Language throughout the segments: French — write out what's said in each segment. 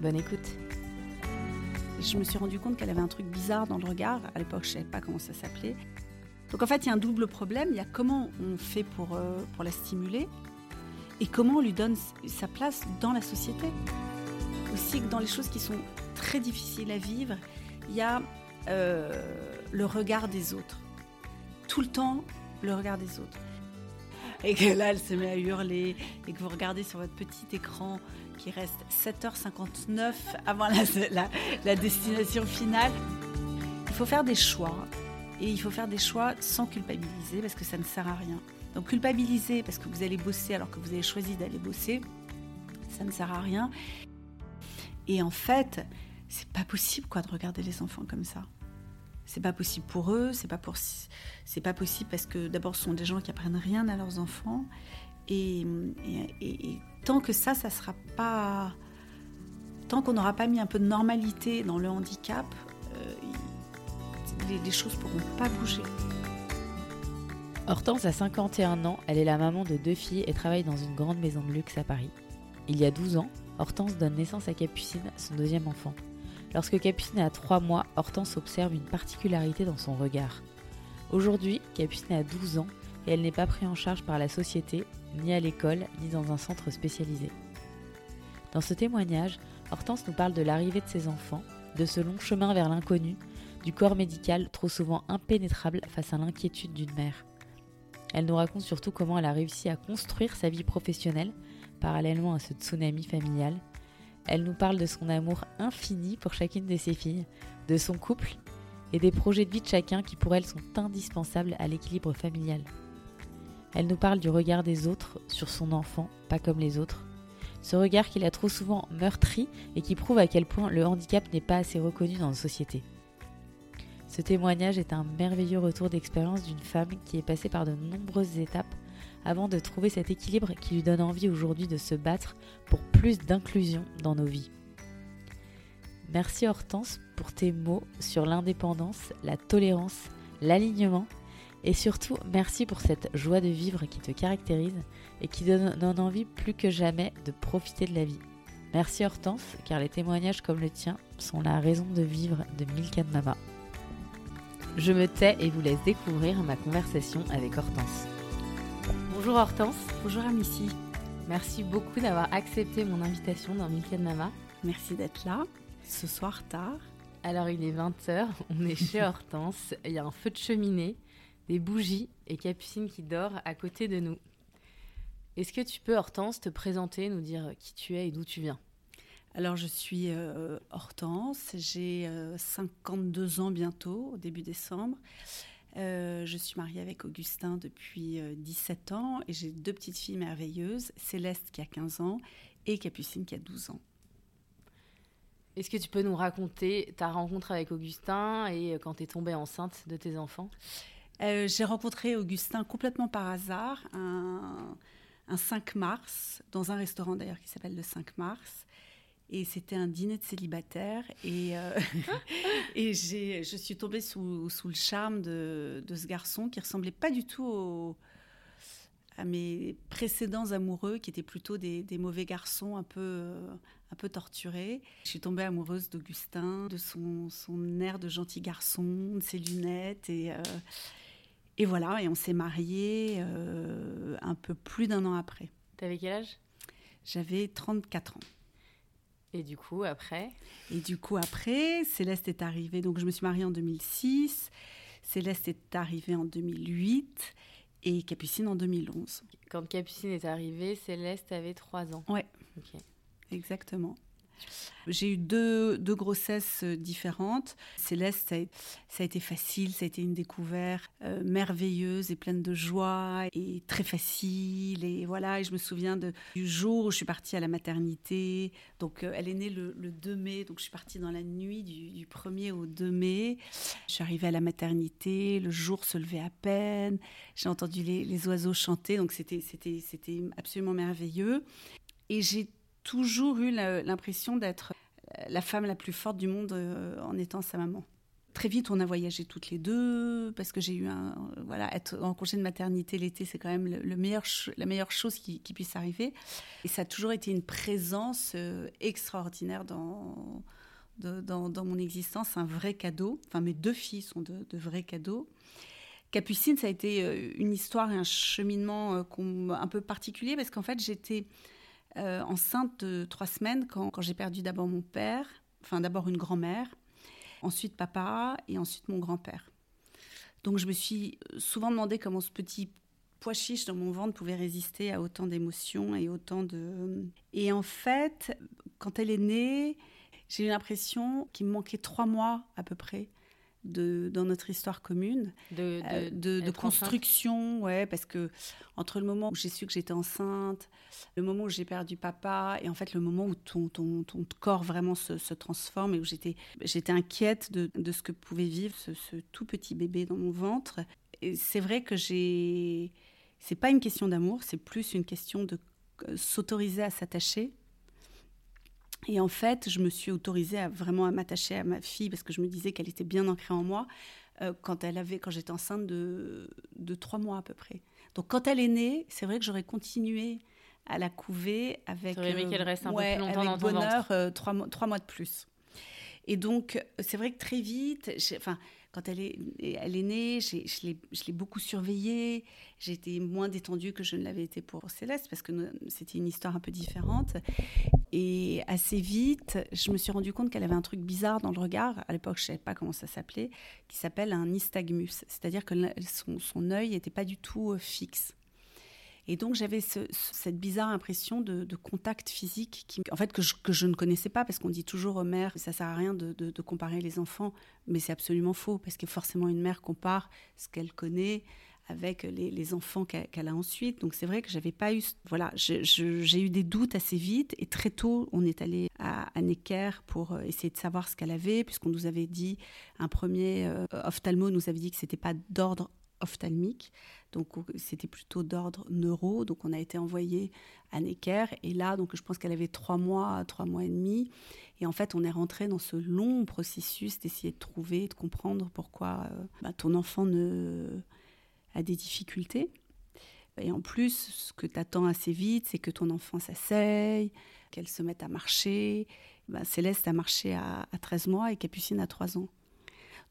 Bonne écoute. Je me suis rendu compte qu'elle avait un truc bizarre dans le regard. À l'époque, je ne savais pas comment ça s'appelait. Donc en fait, il y a un double problème. Il y a comment on fait pour, euh, pour la stimuler et comment on lui donne sa place dans la société. Aussi que dans les choses qui sont très difficiles à vivre, il y a euh, le regard des autres. Tout le temps, le regard des autres. Et que là, elle se met à hurler et que vous regardez sur votre petit écran qui reste 7h59 avant la, destination finale. Il faut faire des choix. Et il faut faire des choix sans culpabiliser parce que ça ne sert à rien. Donc culpabiliser parce que vous allez bosser alors que vous avez choisi d'aller bosser, ça ne sert à rien. Et en fait, c'est pas possible quoi de regarder les enfants comme ça. C'est pas possible pour eux, c'est pas pour pas possible parce que d'abord ce sont des gens qui apprennent rien à leurs enfants et, tant que ça ça sera pas tant qu'on n'aura pas mis un peu de normalité dans le handicap, euh, les, les choses pourront pas bouger. Hortense a 51 ans, elle est la maman de deux filles et travaille dans une grande maison de luxe à Paris. Il y a 12 ans, Hortense donne naissance à Capucine, son deuxième enfant. Lorsque Capucine a 3 mois, Hortense observe une particularité dans son regard. Aujourd'hui, Capucine a 12 ans et elle n'est pas prise en charge par la société, ni à l'école, ni dans un centre spécialisé. Dans ce témoignage, Hortense nous parle de l'arrivée de ses enfants, de ce long chemin vers l'inconnu, du corps médical trop souvent impénétrable face à l'inquiétude d'une mère. Elle nous raconte surtout comment elle a réussi à construire sa vie professionnelle parallèlement à ce tsunami familial. Elle nous parle de son amour infini pour chacune de ses filles, de son couple et des projets de vie de chacun qui pour elle sont indispensables à l'équilibre familial. Elle nous parle du regard des autres sur son enfant, pas comme les autres. Ce regard qu'il a trop souvent meurtri et qui prouve à quel point le handicap n'est pas assez reconnu dans nos sociétés. Ce témoignage est un merveilleux retour d'expérience d'une femme qui est passée par de nombreuses étapes avant de trouver cet équilibre qui lui donne envie aujourd'hui de se battre pour plus d'inclusion dans nos vies. Merci Hortense pour tes mots sur l'indépendance, la tolérance, l'alignement et surtout merci pour cette joie de vivre qui te caractérise et qui donne, envie plus que jamais de profiter de la vie. Merci Hortense car les témoignages comme le tien sont la raison de vivre de Milkan Mama. Je me tais et vous laisse découvrir ma conversation avec Hortense. Bonjour Hortense. Bonjour Amici. Merci beaucoup d'avoir accepté mon invitation dans Milka Mama. Merci d'être là, ce soir tard. Alors il est 20h, on est chez Hortense, il y a un feu de cheminée, des bougies et Capucine qui dort à côté de nous. Est-ce que tu peux Hortense te présenter, nous dire qui tu es et d'où tu viens? Alors, je suis euh, Hortense, j'ai 52 euh, ans bientôt, au début décembre. Euh, je suis mariée avec Augustin depuis 17 ans et j'ai deux petites filles merveilleuses, Céleste qui a 15 ans et Capucine qui a 12 ans. Est-ce que tu peux nous raconter ta rencontre avec Augustin et quand tu es tombée enceinte de tes enfants? J'ai rencontré Augustin complètement par hasard, un, un 5 mars, dans un restaurant d'ailleurs qui s'appelle le 5 mars. Et c'était un dîner de célibataire. Et, euh, et je suis tombée sous, sous le charme de, de, ce garçon qui ressemblait pas du tout à mes précédents amoureux, qui étaient plutôt des, des mauvais garçons un peu, un peu torturés. Je suis tombée amoureuse d'Augustin, de son, son, air de gentil garçon, de ses lunettes. Et, euh, et voilà, et on s'est mariés euh, un peu plus d'un an après. T'avais quel âge? J'avais 34 ans. Et du coup, après? Et du coup, après, Céleste est arrivée. Donc, je me suis mariée en 2006. Céleste est arrivée en 2008 et Capucine en 2011. Quand Capucine est arrivée, Céleste avait 3 ans. Ouais. Ok. Exactement. J'ai eu deux, deux, grossesses euh, différentes. Céleste, ça a, été facile, ça a été une découverte euh, merveilleuse et pleine de joie et très facile. Et voilà, et je me souviens du jour où je suis partie à la maternité. Donc, euh, elle est née le, 2 mai, donc je suis partie dans la nuit du, 1er au 2 mai. Je suis arrivée à la maternité, le jour se levait à peine. J'ai entendu les, les oiseaux chanter, donc c'était absolument merveilleux. Et j'ai toujours eu l'impression d'être la femme la plus forte du monde euh, en étant sa maman. Très vite, on a voyagé toutes les deux parce que j'ai eu un voilà être en congé de maternité l'été, c'est quand même le, meilleur la meilleure chose qui, puisse arriver. Et ça a toujours été une présence euh, extraordinaire dans, mon existence, un vrai cadeau. Enfin, mes deux filles sont de, vrais cadeaux. Capucine, ça a été euh, une histoire et un cheminement un peu particulier parce qu'en fait, j'étais euh, enceinte de trois semaines quand, j'ai perdu d'abord mon père, enfin d'abord une grand-mère, ensuite papa et ensuite mon grand-père. Donc je me suis souvent demandé comment ce petit pois chiche dans mon ventre pouvait résister à autant d'émotions et autant de... Et en fait, quand elle est née, j'ai eu l'impression qu'il me manquait trois mois à peu près dans notre histoire commune, de, euh, construction, ouais, parce que entre le moment où j'ai su que j'étais enceinte, le moment où j'ai perdu papa, et en fait le moment où ton, ton, ton corps vraiment se, se, transforme et où j'étais, j'étais inquiète de, de, ce que pouvait vivre ce, ce, tout petit bébé dans mon ventre. C'est vrai que j'ai, c'est pas une question d'amour, c'est plus une question de euh, s'autoriser à s'attacher et en fait, je me suis autorisée à vraiment à m'attacher à ma fille parce que je me disais qu'elle était bien ancrée en moi euh, quand elle avait, quand j'étais enceinte de, de trois mois à peu près. Donc quand elle est née, c'est vrai que j'aurais continué à la couver avec, euh, qu'elle reste un peu plus longtemps avec bonheur, euh, trois, mois, trois mois de plus. Et donc, c'est vrai que très vite, enfin, quand elle est, elle est née, je l'ai beaucoup surveillée. J'ai été moins détendue que je ne l'avais été pour Céleste parce que c'était une histoire un peu différente. Et assez vite, je me suis rendu compte qu'elle avait un truc bizarre dans le regard. À l'époque, je ne savais pas comment ça s'appelait, qui s'appelle un nystagmus. C'est-à-dire que son, son œil n'était pas du tout euh, fixe. Et donc j'avais cette bizarre impression de, contact physique qui, en fait, que je, ne connaissais pas parce qu'on dit toujours aux mères, ça sert à rien de, comparer les enfants, mais c'est absolument faux parce que forcément une mère compare ce qu'elle connaît avec les, enfants qu'elle a ensuite. Donc c'est vrai que j'avais pas eu, voilà, j'ai eu des doutes assez vite et très tôt on est allé à, Necker pour euh, essayer de savoir ce qu'elle avait puisqu'on nous avait dit un premier euh, ophtalmo nous avait dit que c'était pas d'ordre ophtalmique, donc c'était plutôt d'ordre neuro. Donc on a été envoyé à Necker et là, donc je pense qu'elle avait trois mois, trois mois et demi. Et en fait, on est rentré dans ce long processus d'essayer de trouver, de comprendre pourquoi euh, bah, ton enfant ne... a des difficultés. Et en plus, ce que tu attends assez vite, c'est que ton enfant s'asseye, qu'elle se mette à marcher. Bah, Céleste a marché à, à 13 mois et Capucine à 3 ans.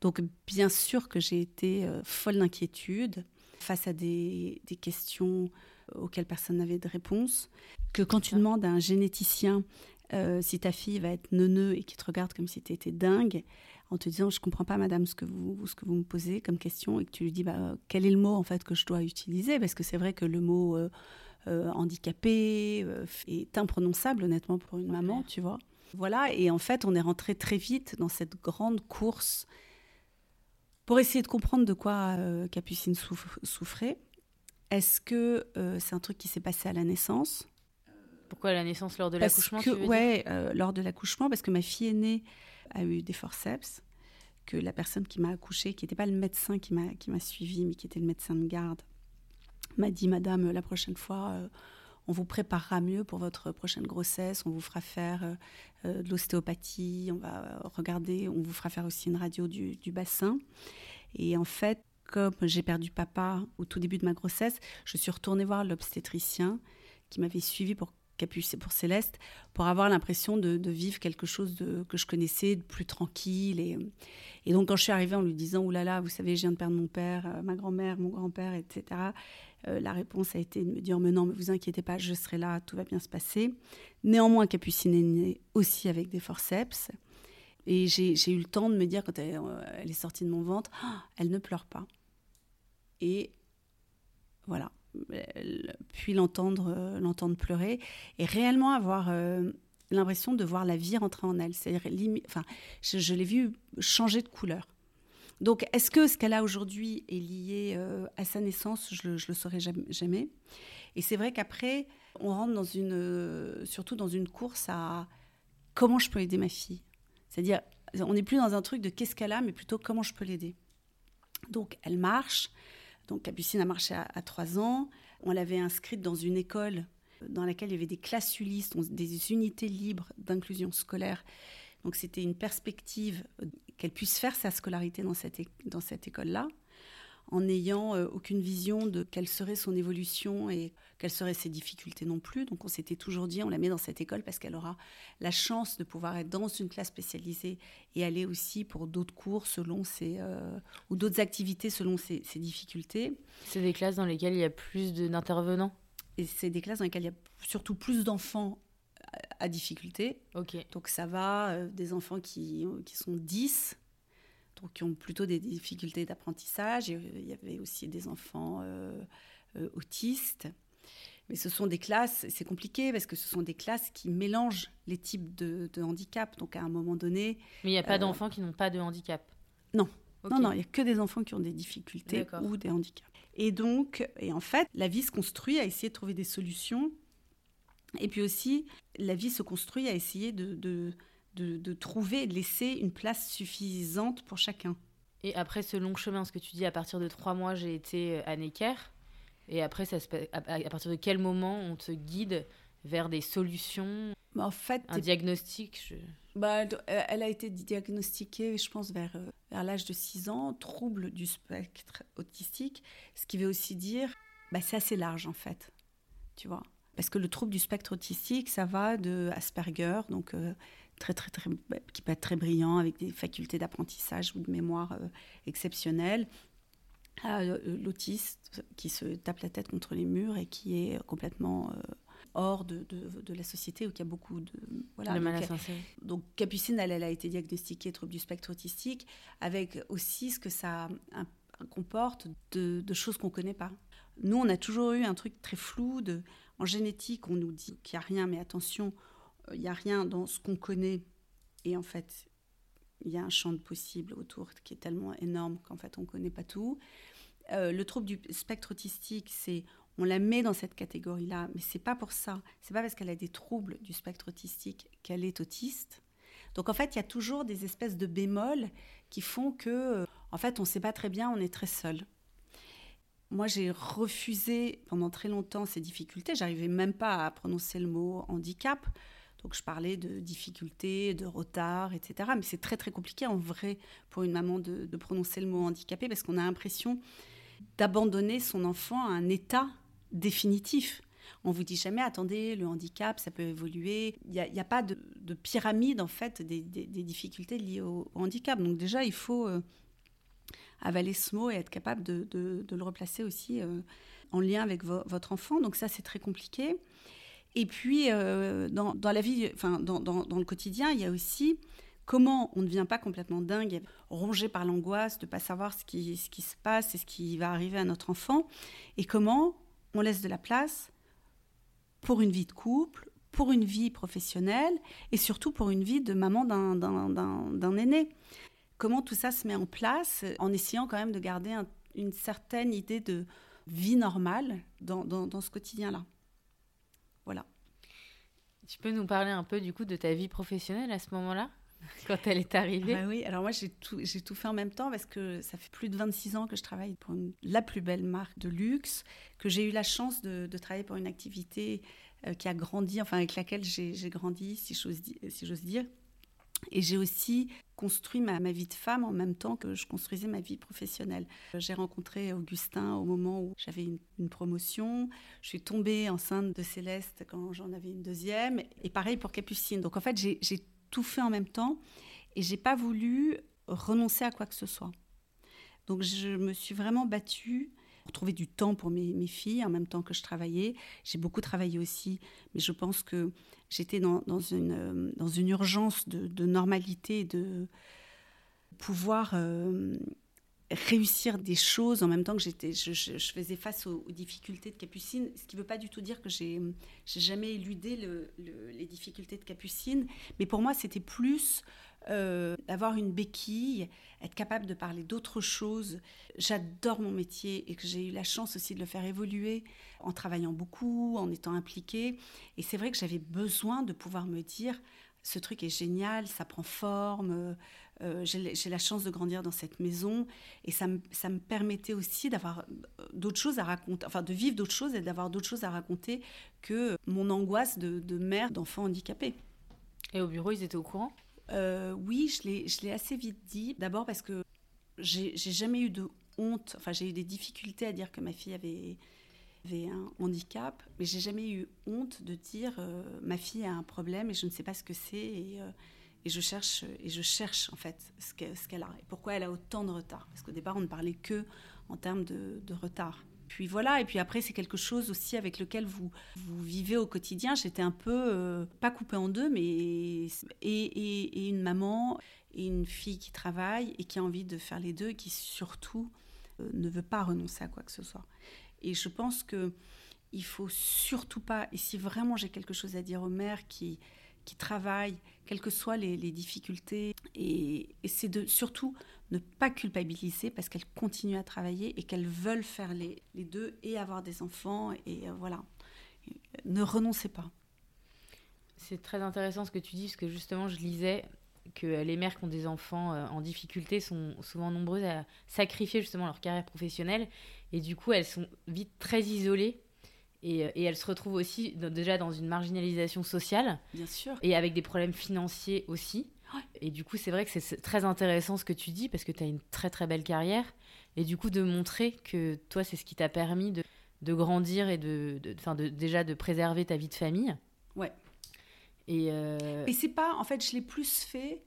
Donc bien sûr que j'ai été euh, folle d'inquiétude face à des, questions euh, auxquelles personne n'avait de réponse. Que quand tu demandes à un généticien euh, si ta fille va être neuneu et qui te regarde comme si tu étais dingue, en te disant je comprends pas madame ce que vous ce que vous me posez comme question et que tu lui dis bah, quel est le mot en fait que je dois utiliser? Parce que c'est vrai que le mot handicapé est imprononçable honnêtement pour une maman tu vois. Voilà et en fait on est rentré très vite dans cette grande course pour essayer de comprendre de quoi euh, Capucine souffrait. Est-ce que euh, c'est un truc qui s'est passé à la naissance? Pourquoi à la naissance? Lors de l'accouchement Ouais, euh, lors de l'accouchement, parce que ma fille aînée a eu des forceps, que la personne qui m'a accouchée, qui n'était pas le médecin qui m'a suivi, mais qui était le médecin de garde, m'a dit Madame, la prochaine fois, on vous préparera mieux pour votre prochaine grossesse, on vous fera faire euh, euh, de l'ostéopathie, on va regarder, on vous fera faire aussi une radio du, bassin. Et en fait, comme j'ai perdu papa au tout début de ma grossesse, je suis retournée voir l'obstétricien qui m'avait suivi pour Capucine pour Céleste, pour avoir l'impression de, vivre quelque chose de, que je connaissais, de plus tranquille. Et, donc, quand je suis arrivée en lui disant Ouh là là, vous savez, je viens de perdre mon père, euh, ma grand-mère, mon grand-père, etc., euh, la réponse a été de me dire Mais non, mais vous inquiétez pas, je serai là, tout va bien se passer. Néanmoins, Capucine est née aussi avec des forceps. Et j'ai eu le temps de me dire, quand elle, euh, est sortie de mon ventre, ah, elle ne pleure pas. Et voilà. Puis l'entendre l'entendre pleurer et réellement avoir l'impression de voir la vie rentrer en elle. C'est-à-dire, enfin, je, l'ai vue changer de couleur. Donc, est-ce que ce qu'elle a aujourd'hui est lié euh, à sa naissance? Je ne le saurais jamais. Et c'est vrai qu'après, on rentre dans une, euh, surtout dans une course à comment je peux aider ma fille? C'est-à-dire, on n'est plus dans un truc de qu'est-ce qu'elle a, mais plutôt comment je peux l'aider. Donc, elle marche. Donc, Capucine a marché à, trois ans. On l'avait inscrite dans une école dans laquelle il y avait des classes Ulysse, des unités libres d'inclusion scolaire. Donc, c'était une perspective euh, qu'elle puisse faire sa scolarité dans cette, dans cette école-là en n'ayant euh, aucune vision de quelle serait son évolution et quelles seraient ses difficultés non plus. Donc on s'était toujours dit, on la met dans cette école parce qu'elle aura la chance de pouvoir être dans une classe spécialisée et aller aussi pour d'autres cours selon ses, euh, ou d'autres activités selon ses, difficultés. C'est des classes dans lesquelles il y a plus d'intervenants? Et c'est des classes dans lesquelles il y a surtout plus d'enfants à, difficulté. Donc ça va euh, des enfants qui, qui sont 10 donc qui ont plutôt des difficultés d'apprentissage. Il y avait aussi des enfants euh, euh, autistes. Mais ce sont des classes, c'est compliqué parce que ce sont des classes qui mélangent les types de, handicap. Donc à un moment donné. Mais il n'y a pas euh, d'enfants qui n'ont pas de handicap? Non. Non, non, il n'y a que des enfants qui ont des difficultés ou des handicaps. Et donc, et en fait, la vie se construit à essayer de trouver des solutions. Et puis aussi, la vie se construit à essayer de, de de, trouver, de laisser une place suffisante pour chacun. Et après ce long chemin, ce que tu dis, à partir de trois mois, j'ai été à Necker. Et après, ça à, partir de quel moment on te guide vers des solutions? Bah, En fait, un diagnostic bah, Elle a été diagnostiquée, je pense, vers, euh, vers l'âge de 6 ans, trouble du spectre autistique, ce qui veut aussi dire, bah, c'est assez large en fait, tu vois? Parce que le trouble du spectre autistique, ça va de Asperger, donc euh, très, très, très, bah, qui peut être très brillant, avec des facultés d'apprentissage ou de mémoire euh, exceptionnelles, à euh, l'autiste qui se tape la tête contre les murs et qui est complètement hors de, de, la société, où il y a beaucoup de... Voilà, donc, donc, Capucine, elle, elle, a été diagnostiquée trouble du spectre autistique, avec aussi ce que ça comporte de, de choses qu'on ne connaît pas. Nous, on a toujours eu un truc très flou de en génétique, on nous dit qu'il n'y a rien, mais attention, euh, il n'y a rien dans ce qu'on connaît. Et en fait, il y a un champ de possibles autour qui est tellement énorme qu'en fait, on ne connaît pas tout. Euh, le trouble du spectre autistique, c'est on la met dans cette catégorie-là, mais c'est pas pour ça. C'est pas parce qu'elle a des troubles du spectre autistique qu'elle est autiste. Donc en fait, il y a toujours des espèces de bémols qui font que, euh, en fait, on ne sait pas très bien, on est très seul. Moi, j'ai refusé pendant très longtemps ces difficultés. J'arrivais même pas à prononcer le mot handicap. Donc, je parlais de difficultés, de retard, etc. Mais c'est très, très compliqué en vrai pour une maman de, prononcer le mot handicapé parce qu'on a l'impression d'abandonner son enfant à un état définitif. On vous dit jamais, attendez, le handicap, ça peut évoluer. Il n'y a, pas de, pyramide, en fait, des, difficultés liées au, handicap. Donc déjà, il faut euh, avaler ce mot et être capable de, le replacer aussi euh, en lien avec votre enfant. Donc ça, c'est très compliqué. Et puis, euh, dans, la vie, enfin, dans, le quotidien, il y a aussi comment on ne devient pas complètement dingue, rongé par l'angoisse de ne pas savoir ce qui, ce qui se passe et ce qui va arriver à notre enfant, et comment on laisse de la place pour une vie de couple, pour une vie professionnelle, et surtout pour une vie de maman d'un aîné comment tout ça se met en place en essayant quand même de garder une certaine idée de vie normale dans, ce quotidien-là. Voilà. Tu peux nous parler un peu du coup de ta vie professionnelle à ce moment-là quand elle est arrivée? Bah Oui, alors moi j'ai tout, tout fait en même temps parce que ça fait plus de 26 ans que je travaille pour la plus belle marque de luxe, que j'ai eu la chance de, travailler pour une activité euh, qui a grandi, enfin avec laquelle j'ai grandi, si j'ose si dire. Et j'ai aussi construit ma, vie de femme en même temps que je construisais ma vie professionnelle. J'ai rencontré Augustin au moment où j'avais une, promotion. Je suis tombée enceinte de Céleste quand j'en avais une deuxième. Et pareil pour Capucine. Donc en fait, j'ai tout fait en même temps et j'ai pas voulu renoncer à quoi que ce soit. Donc je me suis vraiment battue pour trouver du temps pour mes, filles en même temps que je travaillais. J'ai beaucoup travaillé aussi, mais je pense que j'étais dans, une, euh, dans une urgence de, normalité, de pouvoir euh, réussir des choses en même temps que j'étais, je, faisais face aux, difficultés de Capucine, ce qui ne veut pas du tout dire que j'ai, j'ai jamais éludé les difficultés de Capucine, mais pour moi c'était plus euh, d'avoir une béquille, être capable de parler d'autres choses. J'adore mon métier et que j'ai eu la chance aussi de le faire évoluer en travaillant beaucoup, en étant impliquée. Et c'est vrai que j'avais besoin de pouvoir me dire, ce truc est génial, ça prend forme, euh, j'ai la chance de grandir dans cette maison et ça me, ça me permettait aussi d'avoir euh, d'autres choses à raconter, enfin de vivre d'autres choses et d'avoir d'autres choses à raconter que mon angoisse de, de mère d'enfant handicapé. Et au bureau, ils étaient au courant? Euh, Oui, je l'ai assez vite dit. D'abord parce que j'ai jamais eu de honte, enfin j'ai eu des difficultés à dire que ma fille avait, un handicap, mais j'ai jamais eu honte de dire ma fille a un problème et je ne sais pas ce que c'est et, et je cherche et je cherche en fait ce qu'elle a. Et pourquoi elle a autant de retard? Parce qu'au départ on ne parlait que en termes de, retard puis voilà et puis après c'est quelque chose aussi avec lequel vous vous vivez au quotidien j'étais un peu euh, pas coupée en deux mais et, et, une maman et une fille qui travaille et qui a envie de faire les deux et qui surtout euh, ne veut pas renoncer à quoi que ce soit et je pense que il faut surtout pas et si vraiment j'ai quelque chose à dire aux mères qui qui travaillent, quelles que soient les, difficultés. Et, c'est de surtout ne pas culpabiliser parce qu'elles continuent à travailler et qu'elles veulent faire les, deux et avoir des enfants. Et euh, voilà, ne renoncez pas. C'est très intéressant ce que tu dis, parce que justement, je lisais que les mères qui ont des enfants euh, en difficulté sont souvent nombreuses à sacrifier justement leur carrière professionnelle. Et du coup, elles sont vite très isolées euh, et, elle se retrouve aussi déjà dans une marginalisation sociale. Bien sûr. Et avec des problèmes financiers aussi. Et du coup, c'est vrai que c'est très intéressant ce que tu dis parce que tu as une très très belle carrière. Et du coup, de montrer que toi, c'est ce qui t'a permis de, de, grandir et de, de, de, déjà de préserver ta vie de famille. Ouais. Et, euh... et c'est pas, en fait, je l'ai plus fait.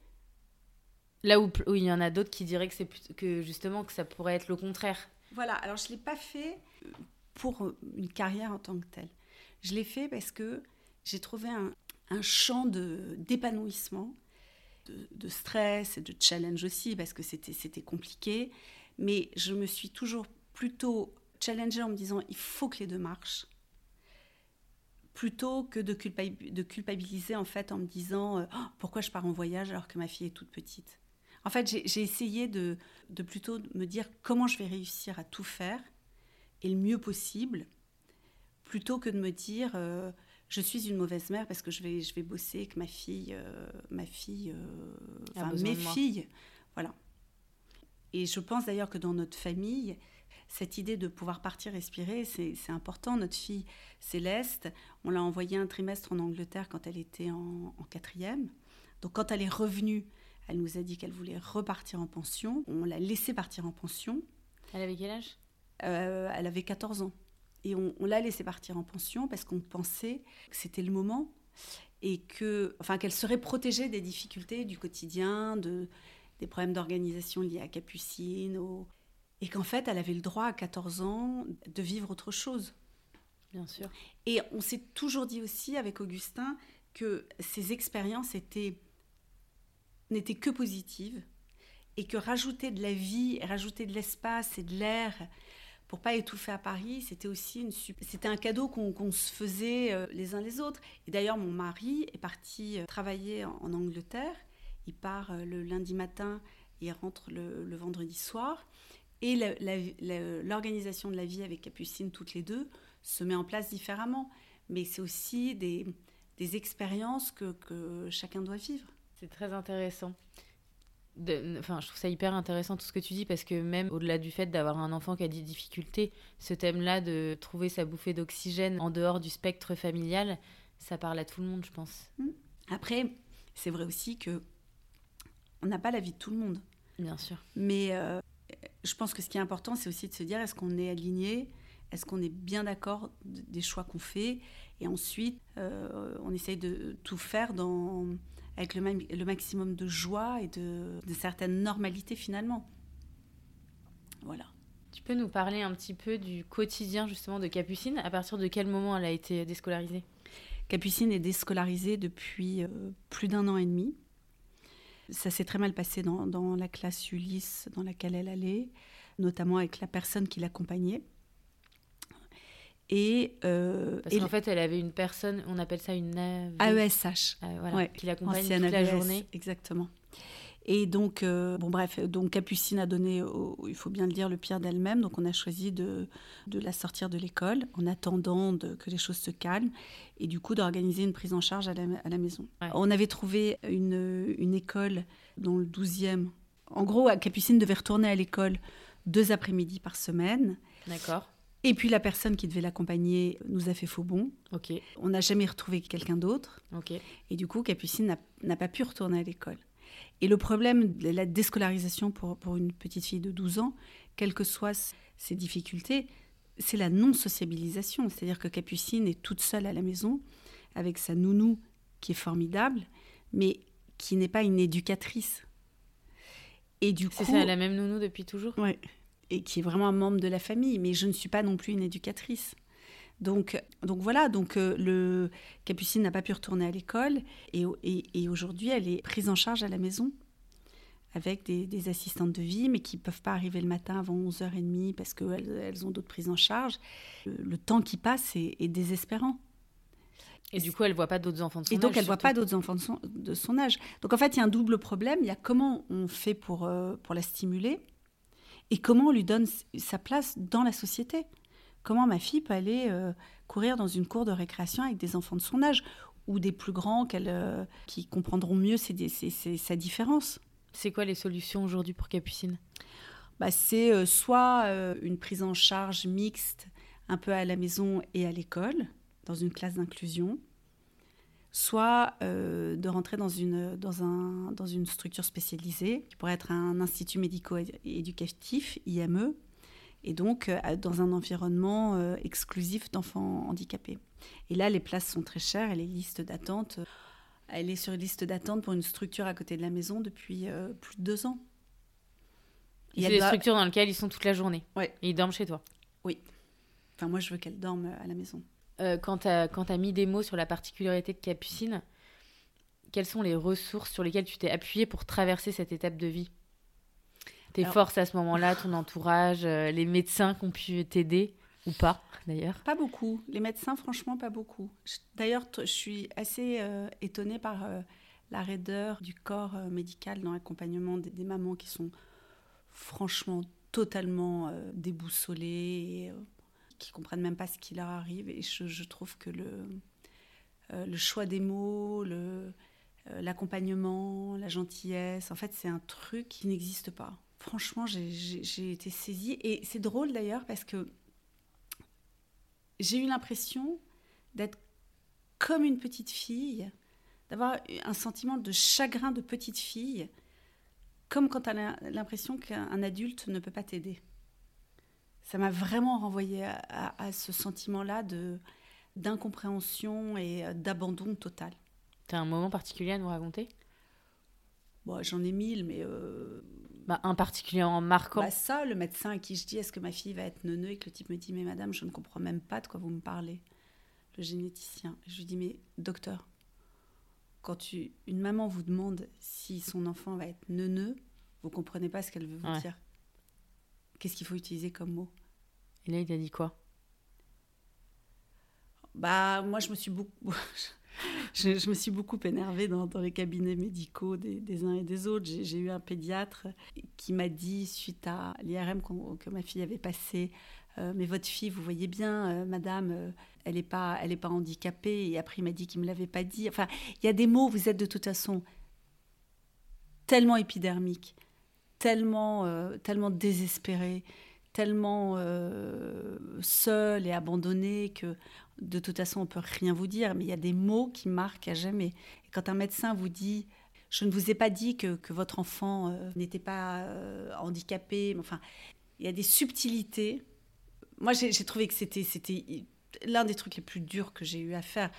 Là où, où il y en a d'autres qui diraient que, c'est que justement que ça pourrait être le contraire. Voilà, alors je l'ai pas fait pour euh, une carrière en tant que telle. Je l'ai fait parce que j'ai trouvé un, un champ d'épanouissement, de, stress et de challenge aussi, parce que c'était compliqué. Mais je me suis toujours plutôt challengée en me disant il faut que les deux marchent plutôt que de, de, culpabiliser en fait en me disant euh, oh, pourquoi je pars en voyage alors que ma fille est toute petite. En fait, j'ai essayé de, de, plutôt me dire comment je vais réussir à tout faire et le mieux possible, plutôt que de me dire euh, je suis une mauvaise mère parce que je vais, je vais bosser que ma fille, euh, ma fille, euh, enfin mes filles, voilà. Et je pense d'ailleurs que dans notre famille, cette idée de pouvoir partir respirer, c'est important. Notre fille Céleste, on l'a envoyée un trimestre en Angleterre quand elle était en, en quatrième. Donc quand elle est revenue, elle nous a dit qu'elle voulait repartir en pension. On l'a laissée partir en pension. Elle avait quel âge? Euh, elle avait 14 ans. Et on, l'a laissée partir en pension parce qu'on pensait que c'était le moment et que, enfin, qu'elle serait protégée des difficultés du quotidien, de, des problèmes d'organisation liés à Capucine, et qu'en fait, elle avait le droit à 14 ans de vivre autre chose. Bien sûr. Et on s'est toujours dit aussi avec Augustin que ces expériences étaient n'étaient que positives et que rajouter de la vie, rajouter de l'espace et de l'air pour pas étouffer à Paris, c'était aussi une c'était un cadeau qu'on se faisait euh, les uns les autres. Et d'ailleurs, mon mari est parti euh, travailler en, Angleterre. Il part euh, le lundi matin il rentre le, vendredi soir. Et l'organisation de la vie avec Capucine, toutes les deux, se met en place différemment. Mais c'est aussi des, des expériences que, que chacun doit vivre. C'est très intéressant enfin, je trouve ça hyper intéressant tout ce que tu dis parce que même au-delà du fait d'avoir un enfant qui a des difficultés, ce thème-là de trouver sa bouffée d'oxygène en dehors du spectre familial, ça parle à tout le monde, je pense. Mmh. Après, c'est vrai aussi que on n'a pas la vie de tout le monde. Bien sûr. Mais euh, je pense que ce qui est important, c'est aussi de se dire est-ce qu'on est aligné? Est-ce qu'on est bien d'accord des choix qu'on fait? Et ensuite, euh, on essaye de tout faire dans avec le, le maximum de joie et de, de certaine normalité finalement. Voilà. Tu peux nous parler un petit peu du quotidien justement de Capucine? À partir de quel moment elle a été déscolarisée? Capucine est déscolarisée depuis euh, plus d'un an et demi. Ça s'est très mal passé dans, dans, la classe Ulysse dans laquelle elle allait, notamment avec la personne qui l'accompagnait. Et, euh, Parce qu'en fait, elle avait une personne, on appelle ça une AESH, ah, voilà, qui l'accompagne toute la journée. Exactement. Et donc, euh, bon bref, donc Capucine a donné, il faut bien le dire, le pire d'elle-même. Donc on a choisi de, de la sortir de l'école en attendant de, que les choses se calment et du coup d'organiser une prise en charge à la, à la maison. On avait trouvé une, une école dans le 12e. En gros, Capucine devait retourner à l'école deux après-midi par semaine. D'accord. Et puis la personne qui devait l'accompagner nous a fait faux bon. Ok. On n'a jamais retrouvé quelqu'un d'autre. Et du coup, Capucine n'a pas pu retourner à l'école. Et le problème de la déscolarisation pour, pour une petite fille de 12 ans, quelles que soient ses difficultés, c'est la non-sociabilisation. C'est-à-dire que Capucine est toute seule à la maison avec sa nounou qui est formidable, mais qui n'est pas une éducatrice. Et du coup, c'est ça, la même nounou depuis toujours? Ouais, et qui est vraiment un membre de la famille. Mais je ne suis pas non plus une éducatrice. Donc, donc voilà, donc euh, le Capucine n'a pas pu retourner à l'école et, et, aujourd'hui elle est prise en charge à la maison avec des, assistantes de vie, mais qui ne peuvent pas arriver le matin avant 11h30 parce qu'elles elles ont d'autres prises en charge. Le, temps qui passe est, désespérant. Et du coup, elle ne voit pas d'autres enfants de son âge. Et donc, elle ne voit pas d'autres enfants de son, de son, âge. Donc, en fait, il y a un double problème. Il y a comment on fait pour, euh, pour la stimuler et comment on lui donne sa place dans la société? Comment ma fille peut aller euh, courir dans une cour de récréation avec des enfants de son âge ou des plus grands qu'elle, euh, qui comprendront mieux sa différence? C'est quoi les solutions aujourd'hui pour Capucine? Bah, C'est euh, soit une prise en charge mixte, un peu à la maison et à l'école, dans une classe d'inclusion, soit de rentrer dans une, dans, un, dans une structure spécialisée, qui pourrait être un institut médico-éducatif, IME, et donc euh, dans un environnement euh, exclusif d'enfants handicapés. Et là, les places sont très chères et les listes d'attente, euh, elle est sur une liste d'attente pour une structure à côté de la maison depuis plus de deux ans. C'est des structures dans lesquelles ils sont toute la journée. Ouais. Et ils dorment chez toi. Oui. Enfin, moi, je veux qu'elle dorme à la maison. Quand tu as, as, mis des mots sur la particularité de Capucine, quelles sont les ressources sur lesquelles tu t'es appuyé pour traverser cette étape de vie? Tes forces à ce moment-là, ton entourage, euh, les médecins qui ont pu t'aider ou pas d'ailleurs? Pas beaucoup. Les médecins, franchement, pas beaucoup. D'ailleurs, je suis assez euh, étonnée par euh, la raideur du corps médical dans l'accompagnement des, mamans qui sont franchement totalement déboussolées et qui comprennent même pas ce qui leur arrive. Et je, trouve que le, le choix des mots, le, l'accompagnement, la gentillesse, en fait, c'est un truc qui n'existe pas franchement, j'ai été saisie. Et c'est drôle d'ailleurs parce que j'ai eu l'impression d'être comme une petite fille, d'avoir un sentiment de chagrin de petite fille, comme quand tu as l'impression qu'un adulte ne peut pas t'aider. Ça m'a vraiment renvoyé à, ce sentiment-là d'incompréhension et d'abandon total. Tu as un moment particulier à nous raconter? Bon, J'en ai mille, mais euh, bah, un particulièrement marquant bah Ça, le médecin à qui je dis est-ce que ma fille va être neuneu et que le type me dit mais madame, je ne comprends même pas de quoi vous me parlez. Le généticien. Je lui dis mais docteur, quand tu, une maman vous demande si son enfant va être neuneux, vous comprenez pas ce qu'elle veut vous dire. Qu'est-ce qu'il faut utiliser comme mot? Et là, il a dit quoi? Bah, moi, je me suis beaucoup. je, me suis beaucoup énervée dans, les cabinets médicaux des, uns et des autres. J'ai eu un pédiatre qui m'a dit, suite à l'IRM que ma fille avait passé, euh, mais votre fille, vous voyez bien, euh, madame, euh, elle n'est pas, pas handicapée. Et après, il m'a dit qu'il ne me l'avait pas dit. Enfin, il y a des mots, vous êtes de toute façon tellement épidermiques, tellement, tellement désespérés tellement seul et abandonné que de toute façon, on peut rien vous dire, mais il y a des mots qui marquent à jamais. Et quand un médecin vous dit je ne vous ai pas dit que, votre enfant euh, n'était pas euh, handicapé. Enfin, il y a des subtilités. Moi, j'ai trouvé que c'était l'un des trucs les plus durs que j'ai eu à faire.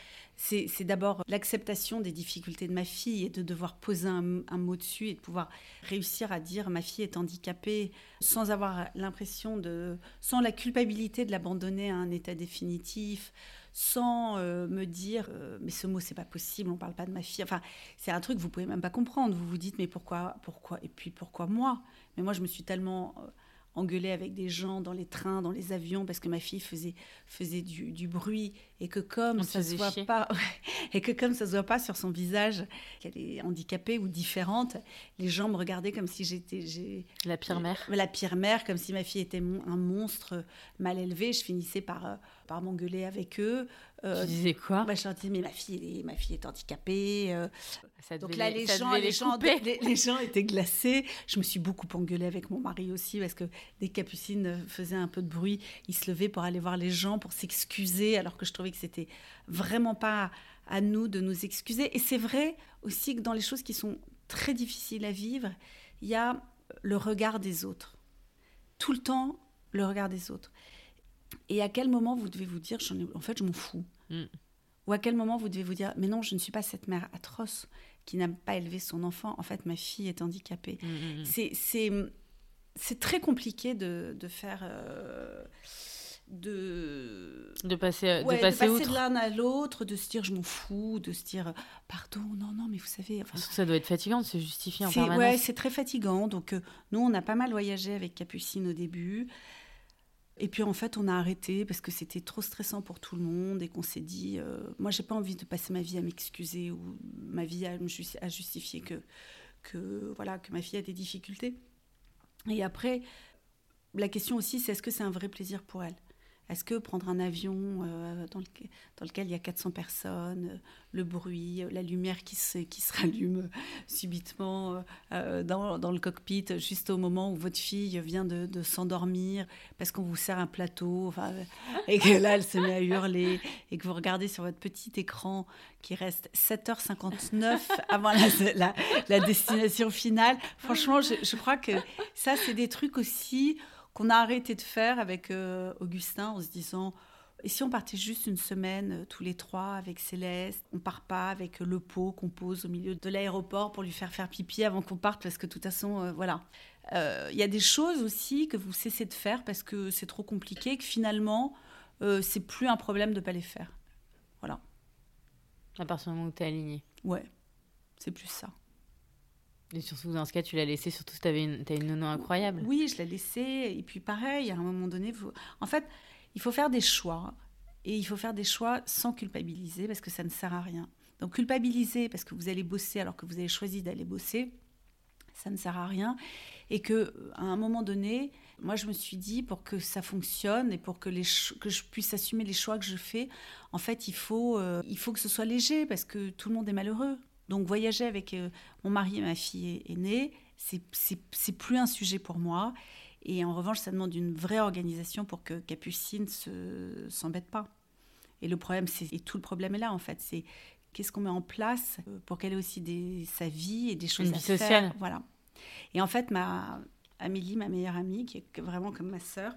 C'est d'abord l'acceptation des difficultés de ma fille et de devoir poser un, mot dessus et de pouvoir réussir à dire ma fille est handicapée sans avoir l'impression de. sans la culpabilité de l'abandonner à un état définitif, sans euh, me dire euh, mais ce mot c'est pas possible, on parle pas de ma fille. Enfin, c'est un truc que vous pouvez même pas comprendre. Vous vous dites mais pourquoi, pourquoi et puis pourquoi moi? Mais moi je me suis tellement euh, engueulée avec des gens dans les trains, dans les avions, parce que ma fille faisait, faisait du, du bruit et que comme ça se voit pas, et que comme ça se voit pas sur son visage qu'elle est handicapée ou différente, les gens me regardaient comme si j'étais la pire mère. La pire mère, comme si ma fille était un monstre mal élevé. Je finissais par euh, par m'engueuler avec eux. Euh, tu disais quoi? bah, Je leur disais mais ma fille, est, ma fille est handicapée. Euh, donc là, les gens, les, gens, les, gens étaient glacés. Je me suis beaucoup engueulée avec mon mari aussi parce que dès que Capucine faisait un peu de bruit, il se levait pour aller voir les gens, pour s'excuser, alors que je trouvais que c'était vraiment pas à nous de nous excuser. Et c'est vrai aussi que dans les choses qui sont très difficiles à vivre, il y a le regard des autres. Tout le temps, le regard des autres. Et à quel moment vous devez vous dire, en fait, je m'en fous. Mm. Ou à quel moment vous devez vous dire, mais non, je ne suis pas cette mère atroce qui n'a pas élevé son enfant. En fait, ma fille est handicapée. Mm, mm, c'est, c'est, très compliqué de, de faire. Euh, de de passer de passer, de, l'un à l'autre de se dire je m'en fous de se dire pardon non non mais vous savez enfin, ça doit être fatigant de se justifier en permanence ouais c'est très fatigant donc euh, nous on a pas mal voyagé avec Capucine au début et puis en fait, on a arrêté parce que c'était trop stressant pour tout le monde et qu'on s'est dit, euh, moi, j'ai pas envie de passer ma vie à m'excuser ou ma vie à, justifier que, que, voilà, que ma fille a des difficultés. Et après, la question aussi, c'est est-ce que c'est un vrai plaisir pour elle? Est-ce que prendre un avion euh, dans, lequel il y a 400 personnes, euh, le bruit, euh, la lumière qui se, qui se rallume subitement dans, le cockpit, juste au moment où votre fille vient de, s'endormir parce qu'on vous sert un plateau, et que là elle se met à hurler, et que vous regardez sur votre petit écran qui reste 7h59 avant la, destination finale. Franchement, je, je crois que ça, c'est des trucs aussi qu'on a arrêté de faire avec euh, Augustin en se disant et si on partait juste une semaine euh, tous les trois avec Céleste On part pas avec le pot qu'on pose au milieu de l'aéroport pour lui faire faire pipi avant qu'on parte parce que de toute façon, euh, voilà. Il y a des choses aussi que vous cessez de faire parce que c'est trop compliqué, que finalement, c'est plus un problème de pas les faire. Voilà. À partir du moment où tu es aligné. Ouais, c'est plus ça. Et surtout, dans ce cas, tu l'as laissé, surtout si tu avais une, une nono incroyable. Oui, je l'ai laissé. Et puis, pareil, à un moment donné, en fait, il faut faire des choix. Et il faut faire des choix sans culpabiliser, parce que ça ne sert à rien. Donc, culpabiliser parce que vous allez bosser alors que vous avez choisi d'aller bosser, ça ne sert à rien. Et que, à un moment donné, moi, je me suis dit, pour que ça fonctionne et pour que, les que je puisse assumer les choix que je fais, en fait, il faut, euh, il faut que ce soit léger, parce que tout le monde est malheureux. Donc voyager avec euh, mon mari et ma fille aînée, c'est plus un sujet pour moi. Et en revanche, ça demande une vraie organisation pour que Capucine ne s'embête pas. Et le problème, c'est et tout le problème est là en fait, c'est qu'est-ce qu'on met en place euh, pour qu'elle ait aussi des, sa vie et des choses à faire. Voilà. Et en fait, ma Amélie, ma meilleure amie, qui est vraiment comme ma sœur,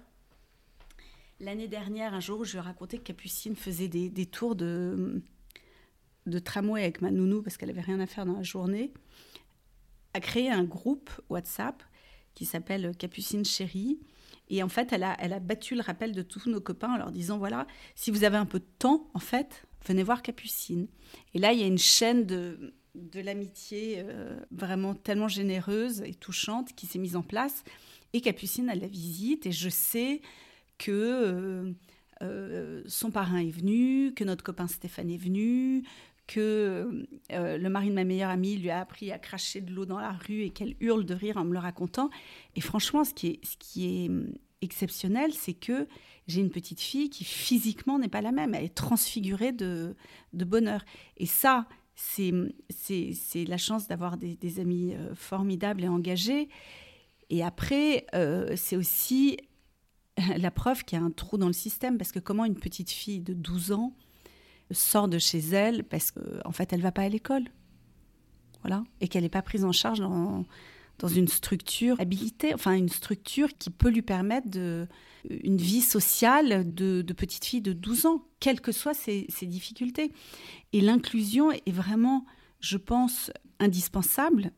l'année dernière, un jour, je lui ai raconté que Capucine faisait des, des tours de de tramway avec ma nounou parce qu'elle avait rien à faire dans la journée, a créé un groupe WhatsApp qui s'appelle Capucine Chérie. Et en fait, elle a, elle a battu le rappel de tous nos copains en leur disant voilà, si vous avez un peu de temps, en fait, venez voir Capucine. Et là, il y a une chaîne de, de l'amitié euh, vraiment tellement généreuse et touchante qui s'est mise en place. Et Capucine, elle la visite. Et je sais que. Euh, euh, son parrain est venu, que notre copain Stéphane est venu, que euh, le mari de ma meilleure amie lui a appris à cracher de l'eau dans la rue et qu'elle hurle de rire en me le racontant. Et franchement, ce qui est, hum, exceptionnel, c'est que j'ai une petite fille qui physiquement n'est pas la même. Elle est transfigurée de, bonheur. Et ça, c'est la chance d'avoir des, amis euh, formidables et engagés. Et après, euh, c'est aussi la preuve qu'il y a un trou dans le système, parce que comment une petite fille de 12 ans sort de chez elle parce qu'en en fait, elle va pas à l'école. Voilà. Et qu'elle n'est pas prise en charge dans, dans une structure habilitée, enfin une structure qui peut lui permettre de, une vie sociale de, petite fille de 12 ans, quelles que soient ses, ses difficultés. Et l'inclusion est vraiment, je pense, indispensable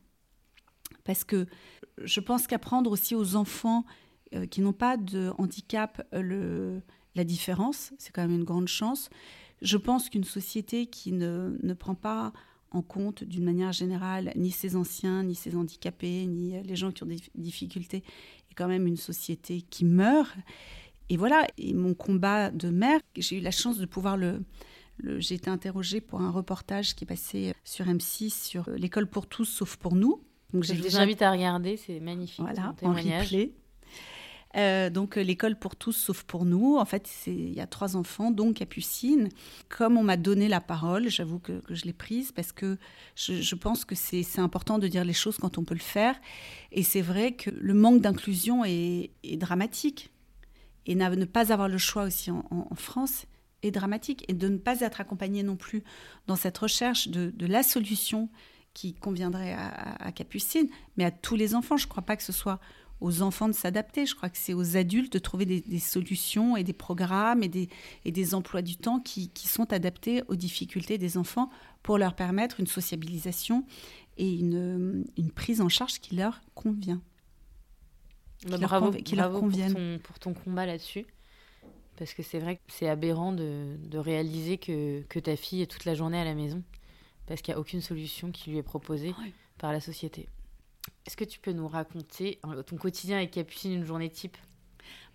parce que je pense qu'apprendre aussi aux enfants euh, qui n'ont pas de handicap le, la différence, c'est quand même une grande chance je pense qu'une société qui ne, ne prend pas en compte d'une manière générale ni ses anciens, ni ses handicapés, ni les gens qui ont des difficultés, est quand même une société qui meurt. Et voilà, et mon combat de mère, j'ai eu la chance de pouvoir le... j'ai été interrogée pour un reportage qui est passé sur M6 sur l'école pour tous sauf pour nous. Donc, je vous invite à regarder, c'est magnifique. Voilà, en replay. Euh, donc euh, l'école pour tous sauf pour nous. En fait, il y a trois enfants, dont Capucine. Comme on m'a donné la parole, j'avoue que, je l'ai prise parce que je, pense que c'est important de dire les choses quand on peut le faire. Et c'est vrai que le manque d'inclusion est, dramatique. Et ne pas avoir le choix aussi en, France est dramatique. Et de ne pas être accompagné non plus dans cette recherche de, la solution qui conviendrait à, à, Capucine, mais à tous les enfants. Je ne crois pas que ce soit aux enfants de s'adapter. Je crois que c'est aux adultes de trouver des, solutions et des programmes et des, et des emplois du temps qui, sont adaptés aux difficultés des enfants pour leur permettre une sociabilisation et une, une prise en charge qui leur convient. Bah, bravo, qui leur convienne. Pour ton, pour ton combat là-dessus. Parce que c'est vrai que c'est aberrant de, de réaliser que, que, ta fille est toute la journée à la maison. Parce qu'il n'y a aucune solution qui lui est proposée par la société. Est-ce que tu peux nous raconter euh, ton quotidien avec Capucine, une journée type?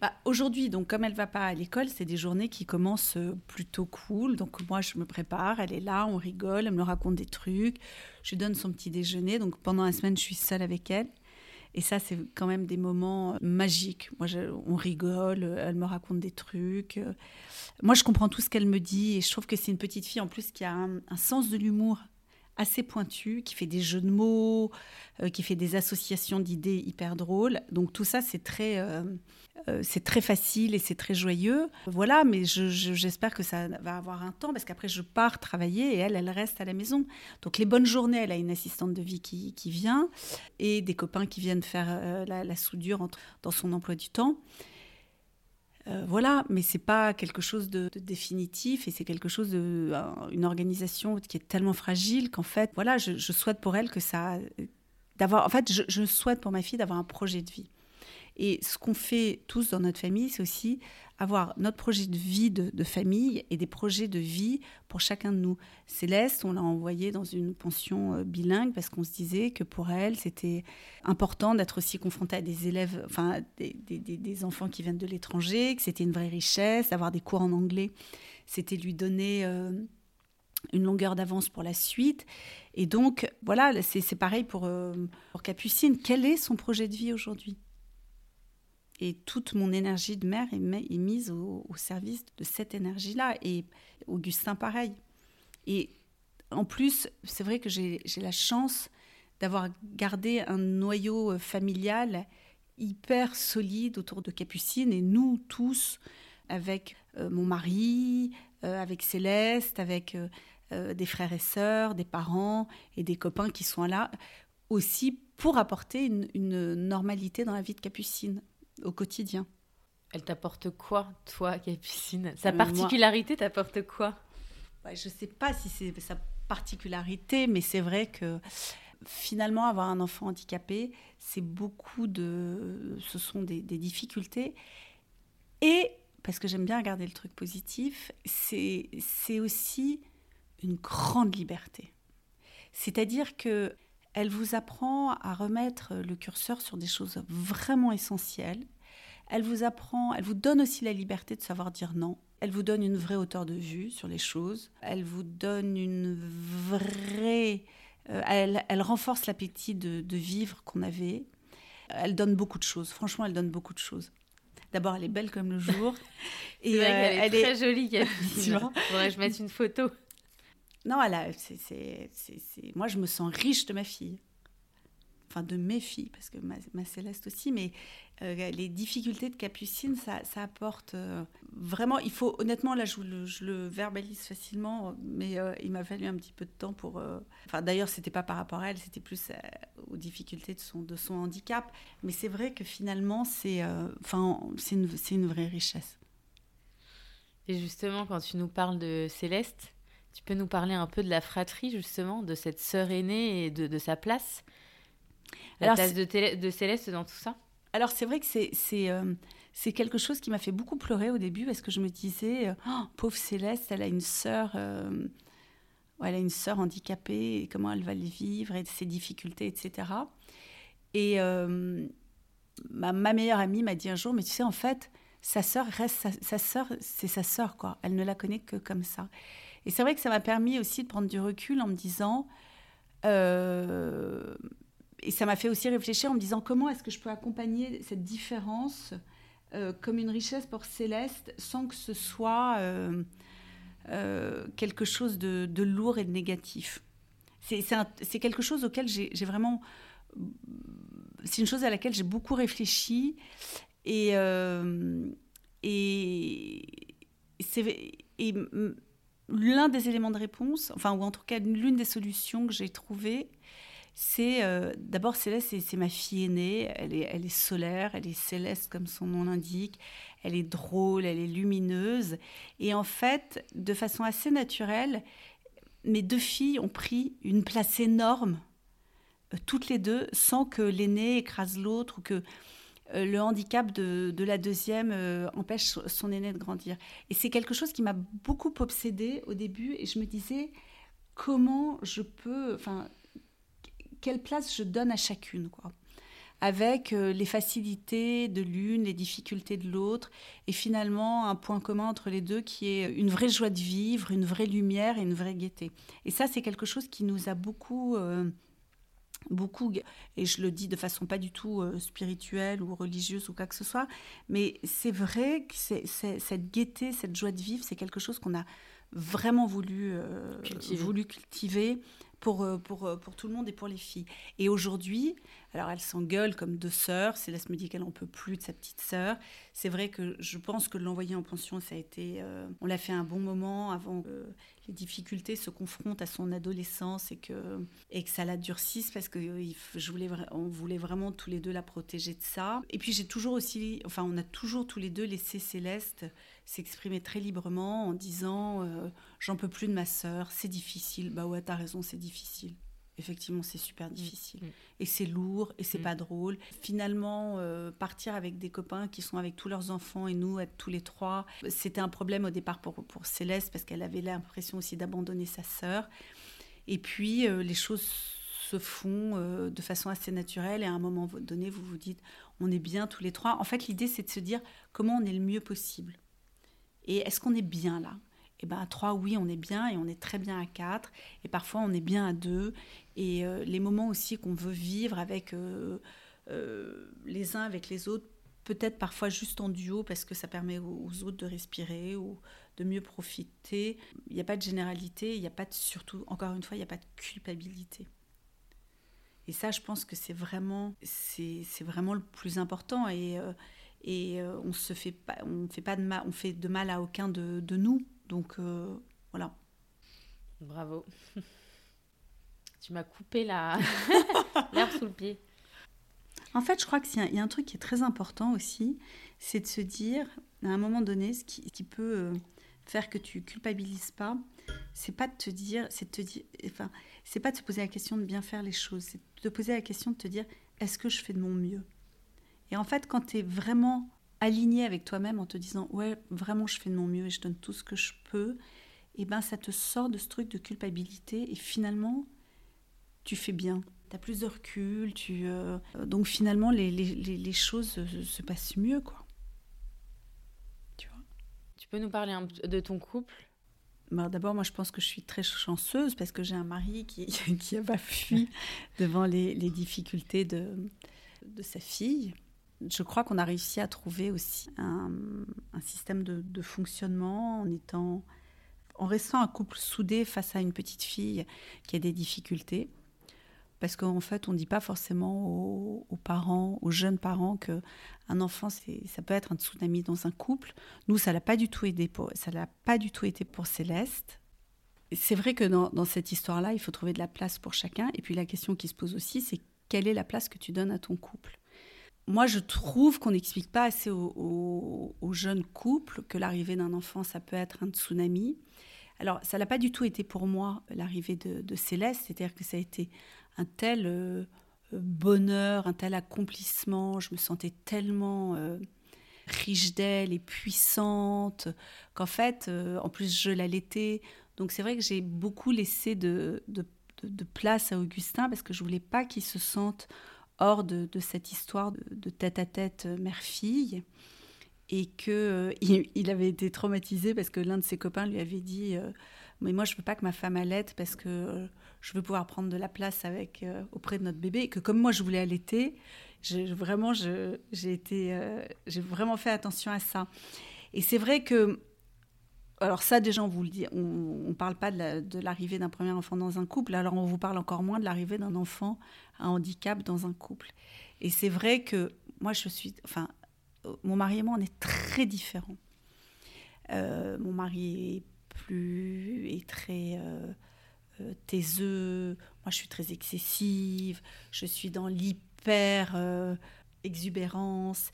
Bah, Aujourd'hui, donc comme elle va pas à l'école, c'est des journées qui commencent euh, plutôt cool. Donc moi, je me prépare, elle est là, on rigole, elle me raconte des trucs. Je lui donne son petit déjeuner. Donc pendant la semaine, je suis seule avec elle. Et ça, c'est quand même des moments euh, magiques. Moi, on rigole, elle me raconte des trucs. Moi, je comprends tout ce qu'elle me dit et je trouve que c'est une petite fille en plus qui a un sens de l'humour assez pointu, qui fait des jeux de mots, euh, qui fait des associations d'idées hyper drôles. Donc tout ça, c'est très, euh, euh, c'est très facile et c'est très joyeux. Voilà, mais j'espère que ça va avoir un temps parce qu'après je pars travailler et elle, elle reste à la maison. Donc les bonnes journées, elle a une assistante de vie qui, qui vient et des copains qui viennent faire la, soudure dans son emploi du temps. Euh, voilà, mais c'est pas quelque chose de, définitif et c'est quelque chose de une organisation qui est tellement fragile qu'en fait, voilà, je, souhaite pour elle que ça, d'avoir, en fait, je souhaite pour ma fille d'avoir un projet de vie. Et ce qu'on fait tous dans notre famille, c'est aussi avoir notre projet de vie de, famille et des projets de vie pour chacun de nous. Céleste, on l'a envoyée dans une pension euh, bilingue parce qu'on se disait que pour elle, c'était important d'être aussi confrontée à des élèves, enfin des, enfants qui viennent de l'étranger, que c'était une vraie richesse, d'avoir des cours en anglais, c'était lui donner... Euh, une longueur d'avance pour la suite. Et donc, voilà, c'est pareil euh, pour Capucine. Quel est son projet de vie aujourd'hui? Et toute mon énergie de mère est, mise au, service de cette énergie-là. Et Augustin, pareil. Et en plus, c'est vrai que j'ai la chance d'avoir gardé un noyau euh, familial hyper solide autour de Capucine et nous tous, avec euh, mon mari, euh, avec Céleste, avec des frères et sœurs, des parents et des copains qui sont là aussi pour apporter une normalité dans la vie de Capucine au quotidien. Elle t'apporte quoi, toi, Capucine Sa euh, particularité t'apporte quoi? Je ne sais pas si c'est sa particularité, mais c'est vrai que finalement, avoir un enfant handicapé, c'est beaucoup de. Ce sont des, difficultés. Et, parce que j'aime bien regarder le truc positif, c'est aussi une grande liberté. C'est-à-dire que elle vous apprend à remettre le curseur sur des choses vraiment essentielles. Elle vous apprend, elle vous donne aussi la liberté de savoir dire non. Elle vous donne une vraie hauteur de vue sur les choses. Elle vous donne une vraie... Euh, elle, renforce l'appétit de, vivre qu'on avait. Elle donne beaucoup de choses. Franchement, elle donne beaucoup de choses. D'abord, elle est belle comme le jour. Et vrai euh, elle est très jolie, Capucine. Faudrait je mette une photo. Non, elle a, moi, je me sens riche de ma fille. Enfin, de mes filles, parce que ma, Céleste aussi. Mais euh, les difficultés de Capucine, ça, apporte euh, vraiment. Il faut, honnêtement, là, je, le, je le verbalise facilement, mais euh, il m'a fallu un petit peu de temps pour. Enfin, d'ailleurs, c'était pas par rapport à elle, c'était plus aux difficultés de son, de son handicap. Mais c'est vrai que finalement, c'est c'est une, une vraie richesse. Et justement, quand tu nous parles de Céleste, tu peux nous parler un peu de la fratrie, justement, de cette sœur aînée et de, sa place? La place de, de, Céleste dans tout ça? Alors c'est vrai que c'est c'est quelque chose qui m'a fait beaucoup pleurer au début parce que je me disais oh, pauvre Céleste, elle a une sœur elle a une sœur handicapée et comment elle va le vivre et ses difficultés, etc. Et ma, meilleure amie m'a dit un jour, mais tu sais, en fait, sa sœur reste sa, sœur, c'est sa sœur, quoi. Elle ne la connaît que comme ça. Et c'est vrai que ça m'a permis aussi de prendre du recul en me disant, euh, et ça m'a fait aussi réfléchir en me disant comment est-ce que je peux accompagner cette différence euh, comme une richesse pour Céleste sans que ce soit euh, quelque chose de, lourd et de négatif. C'est quelque chose auquel j'ai vraiment c'est une chose à laquelle j'ai beaucoup réfléchi et, et, et l'un des éléments de réponse, enfin, ou en tout cas l'une des solutions que j'ai trouvées, c'est euh, d'abord Céleste, c'est ma fille aînée, elle est, elle est solaire, elle est céleste comme son nom l'indique, elle est drôle, elle est lumineuse. Et en fait, de façon assez naturelle, mes deux filles ont pris une place énorme euh, toutes les deux, sans que l'aîné écrase l'autre ou que le handicap de, la deuxième euh, empêche son aîné de grandir. Et c'est quelque chose qui m'a beaucoup obsédée au début et je me disais comment je peux, enfin, quelle place je donne à chacune, quoi. Avec les facilités de l'une, les difficultés de l'autre, et finalement un point commun entre les deux qui est une vraie joie de vivre, une vraie lumière et une vraie gaieté. Et ça, c'est quelque chose qui nous a beaucoup beaucoup, et je le dis de façon pas du tout euh, spirituelle ou religieuse ou quoi que ce soit, mais c'est vrai que cette gaieté, cette joie de vivre, c'est quelque chose qu'on a vraiment voulu, euh, voulu cultiver pour, euh, pour, euh, pour tout le monde et pour les filles. Et aujourd'hui, alors elle s'engueule comme deux sœurs. Céleste me dit qu'elle n'en peut plus de sa petite sœur. C'est vrai que je pense que l'envoyer en pension, ça a été. Euh, on l'a fait un bon moment avant que les difficultés se confrontent à son adolescence et que, et que ça la durcisse parce que voulait vraiment tous les deux la protéger de ça. Et puis j'ai toujours aussi. Enfin, on a toujours tous les deux laissé Céleste s'exprimer très librement en disant euh, j'en peux plus de ma sœur, c'est difficile. Bah ouais, t'as raison, c'est difficile. Effectivement, c'est super mm. difficile. Mm. Et c'est lourd, et c'est mm. pas drôle. Finalement, euh, partir avec des copains qui sont avec tous leurs enfants et nous, être tous les trois, c'était un problème au départ pour, pour Céleste parce qu'elle avait l'impression aussi d'abandonner sa sœur. Et puis, euh, les choses se font de façon assez naturelle et à un moment donné, vous vous dites, on est bien tous les trois. En fait, l'idée, c'est de se dire comment on est le mieux possible. Et est-ce qu'on est bien là? Eh ben à trois, oui, on est bien et on est très bien à quatre. Et parfois, on est bien à deux. Et euh, les moments aussi qu'on veut vivre avec euh, euh, les uns avec les autres, peut-être parfois juste en duo parce que ça permet aux, autres de respirer ou de mieux profiter. Il n'y a pas de généralité, il n'y a pas de, surtout, encore une fois, il n'y a pas de culpabilité. Et ça, je pense que c'est vraiment, c'est, vraiment le plus important. Et et euh, on se fait pas, on fait pas de mal, on fait de mal à aucun de, de nous. Donc euh, voilà. Bravo. tu m'as coupé la l'herbe sous le pied. En fait, je crois qu'il y, a un truc qui est très important aussi, c'est de se dire, à un moment donné, ce qui, qui peut euh, faire que tu culpabilises pas, c'est pas de te dire, c'est de te dire, enfin, c'est pas de se poser la question de bien faire les choses, c'est de te poser la question de te dire, est-ce que je fais de mon mieux? Et en fait, quand tu es vraiment aligné avec toi-même en te disant ouais, vraiment je fais de mon mieux et je donne tout ce que je peux, et eh ben ça te sort de ce truc de culpabilité et finalement tu fais bien. Tu as plus de recul, tu, euh, donc finalement les, les, les, choses se, passent mieux quoi. Tu vois? Tu peux nous parler un de ton couple? Bah, D'abord, moi, je pense que je suis très chanceuse parce que j'ai un mari qui, qui a pas fui devant les, les difficultés de, de sa fille je crois qu'on a réussi à trouver aussi un, système de, fonctionnement en étant, en restant un couple soudé face à une petite fille qui a des difficultés. Parce qu'en fait, on ne dit pas forcément aux, parents, aux jeunes parents, que un enfant, ça peut être un tsunami dans un couple. Nous, ça l'a pas du tout aidé ça l'a pas du tout été pour Céleste. C'est vrai que dans cette histoire-là, il faut trouver de la place pour chacun. Et puis la question qui se pose aussi, c'est quelle est la place que tu donnes à ton couple? Moi, je trouve qu'on n'explique pas assez aux, jeunes couples que l'arrivée d'un enfant, ça peut être un tsunami. Alors, ça n'a pas du tout été pour moi l'arrivée de, Céleste, c'est-à-dire que ça a été un tel euh, bonheur, un tel accomplissement. Je me sentais tellement riche d'elle et puissante qu'en fait, en plus, je l'allaitais. Donc c'est vrai que j'ai beaucoup laissé de, de, place à Augustin parce que je voulais pas qu'il se sente hors de, cette histoire de, tête-à-tête mère-fille. Et que il, avait été traumatisé parce que l'un de ses copains lui avait dit mais moi je veux pas que ma femme allaite parce que euh, je veux pouvoir prendre de la place avec euh, auprès de notre bébé et que comme moi je voulais allaiter vraiment j'ai été euh, j'ai vraiment fait attention à ça. Et c'est vrai que alors ça déjà on vous le dit on, on parle pas de l'arrivée d'un premier enfant dans un couple alors on vous parle encore moins de l'arrivée d'un enfant à handicap dans un couple et c'est vrai que moi je suis enfin mon mari et moi on est très différents mon mari est plus et très euh, euh, taiseux. Moi, je suis très excessive. Je suis dans l'hyper euh, exubérance.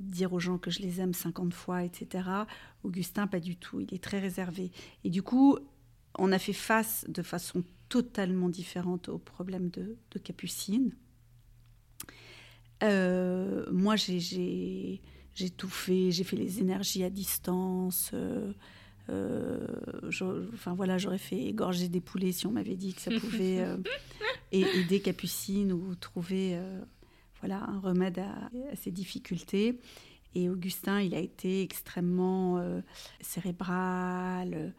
Dire aux gens que je les aime 50 fois, etc. Augustin, pas du tout. Il est très réservé. Et du coup, on a fait face de façon totalement différente au problème de, Capucine. moi, j'ai tout fait. J'ai fait les énergies à distance. Euh, enfin voilà, j'aurais fait égorger des poulets si on m'avait dit que ça pouvait euh, aider Capucine ou trouver euh, voilà un remède à, ces difficultés. Et Augustin, il a été extrêmement cérébral.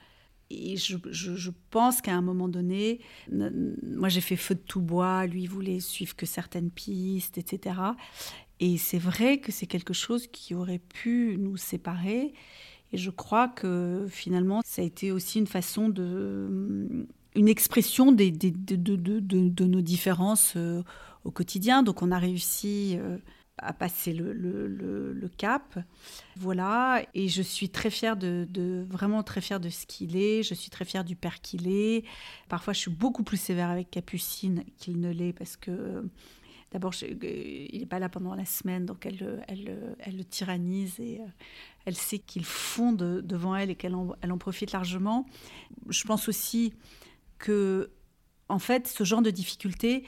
Et je, pense qu'à un moment donné, moi j'ai fait feu de tout bois, lui voulait suivre que certaines pistes, etc. Et c'est vrai que c'est quelque chose qui aurait pu nous séparer. Et je crois que finalement, ça a été aussi une façon de. Une expression de, nos différences euh, au quotidien. Donc on a réussi euh, à passer le, cap. Voilà. Et je suis très fière de, vraiment très fière de ce qu'il est. Je suis très fière du père qu'il est. Parfois, je suis beaucoup plus sévère avec Capucine qu'il ne l'est parce que. D'abord, il n'est pas là pendant la semaine, donc elle, elle, le tyrannise et elle sait qu'il fonde devant elle et qu'elle en, elle en profite largement. Je pense aussi que, en fait, ce genre de difficulté,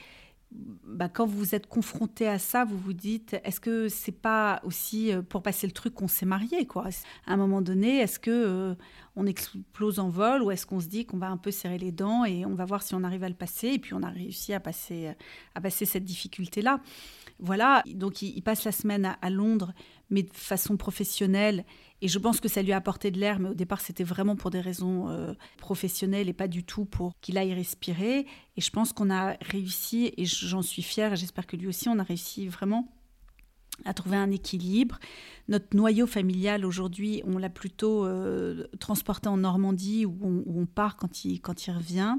bah, quand vous êtes confronté à ça, vous vous dites est-ce que c'est pas aussi euh, pour passer le truc qu'on s'est marié quoi? À un moment donné, est-ce que euh, on explose en vol ou est-ce qu'on se dit qu'on va un peu serrer les dents et on va voir si on arrive à le passer et puis on a réussi à passer à passer cette difficulté là. Voilà, donc il, passe la semaine à, Londres, mais de façon professionnelle. Et je pense que ça lui a apporté de l'air, mais au départ, c'était vraiment pour des raisons euh, professionnelles et pas du tout pour qu'il aille respirer. Et je pense qu'on a réussi, et j'en suis fière, et j'espère que lui aussi, on a réussi vraiment à trouver un équilibre. Notre noyau familial aujourd'hui, on l'a plutôt euh, transporté en Normandie où on, part quand il, quand il revient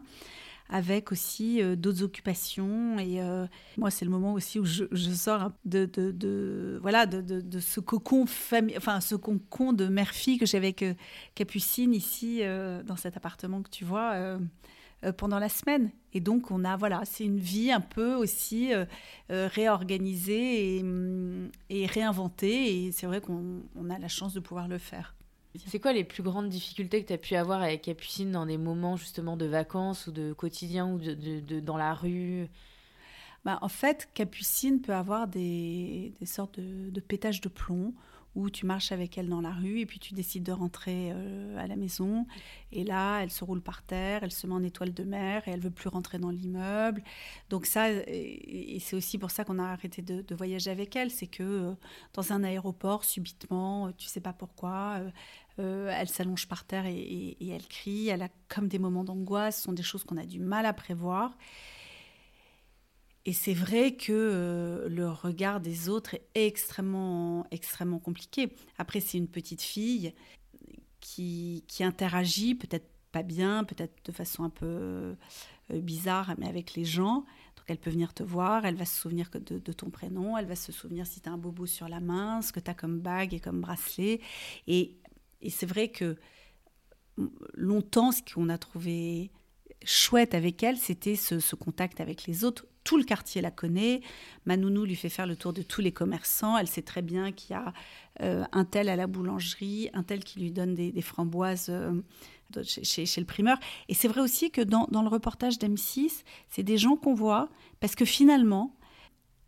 avec aussi euh, d'autres occupations. Et euh, moi, c'est le moment aussi où je, sors de, voilà, de, ce cocon enfin ce cocon de mère-fille que j'ai avec euh, Capucine ici dans cet appartement que tu vois. pendant la semaine. Et donc, on a, voilà, c'est une vie un peu aussi réorganisée hum, et, réinventée. Et c'est vrai qu'on a la chance de pouvoir le faire. C'est quoi les plus grandes difficultés que tu as pu avoir avec Capucine dans des moments justement de vacances ou de quotidien ou de, dans la rue? Bah, En fait, Capucine peut avoir des, des sortes de, de pétages de plomb où tu marches avec elle dans la rue et puis tu décides de rentrer euh, à la maison. Et là, elle se roule par terre, elle se met en étoile de mer et elle veut plus rentrer dans l'immeuble. Donc ça, et, c'est aussi pour ça qu'on a arrêté de, voyager avec elle, c'est que euh, dans un aéroport, subitement, euh, tu sais pas pourquoi, elle s'allonge par terre et, elle crie. Elle a comme des moments d'angoisse, ce sont des choses qu'on a du mal à prévoir. Et c'est vrai que euh, le regard des autres est extrêmement, extrêmement compliqué. Après, c'est une petite fille qui, qui interagit, peut-être pas bien, peut-être de façon un peu euh, bizarre, mais avec les gens. Donc elle peut venir te voir, elle va se souvenir de, de ton prénom, elle va se souvenir si tu as un bobo sur la main, ce que tu as comme bague et comme bracelet. Et, et c'est vrai que longtemps, ce qu'on a trouvé chouette avec elle, c'était ce, contact avec les autres tout le quartier la connaît. Manounou lui fait faire le tour de tous les commerçants. Elle sait très bien qu'il y a euh, un tel à la boulangerie, un tel qui lui donne des, framboises euh, chez, le primeur. Et c'est vrai aussi que dans, le reportage d'M6, c'est des gens qu'on voit, parce que finalement,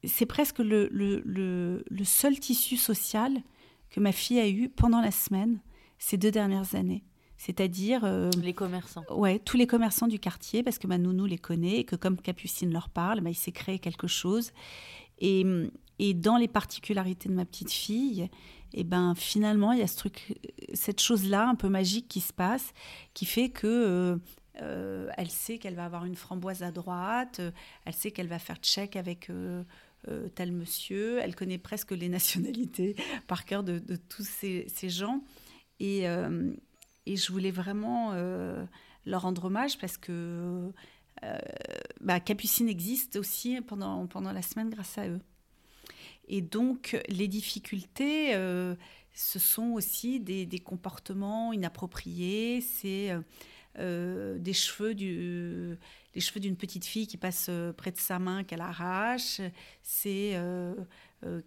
c'est presque le, seul tissu social que ma fille a eu pendant la semaine ces deux dernières années. C'est-à-dire. Euh, les commerçants. Ouais, tous les commerçants du quartier, parce que ma nounou les connaît et que comme Capucine leur parle, bah, il s'est créé quelque chose. Et, et, dans les particularités de ma petite fille, et ben finalement, il y a ce truc, cette chose-là un peu magique qui se passe, qui fait que. Euh, euh, elle sait qu'elle va avoir une framboise à droite, elle sait qu'elle va faire check avec tel monsieur, elle connaît presque les nationalités par cœur de, de tous ces, ces gens. Et, et je voulais vraiment euh, leur rendre hommage parce que euh, bah, Capucine existe aussi pendant, pendant la semaine grâce à eux. Et donc, les difficultés, euh, ce sont aussi des, des comportements inappropriés, c'est des cheveux du, les cheveux d'une petite fille qui passe près de sa main qu'elle arrache, c'est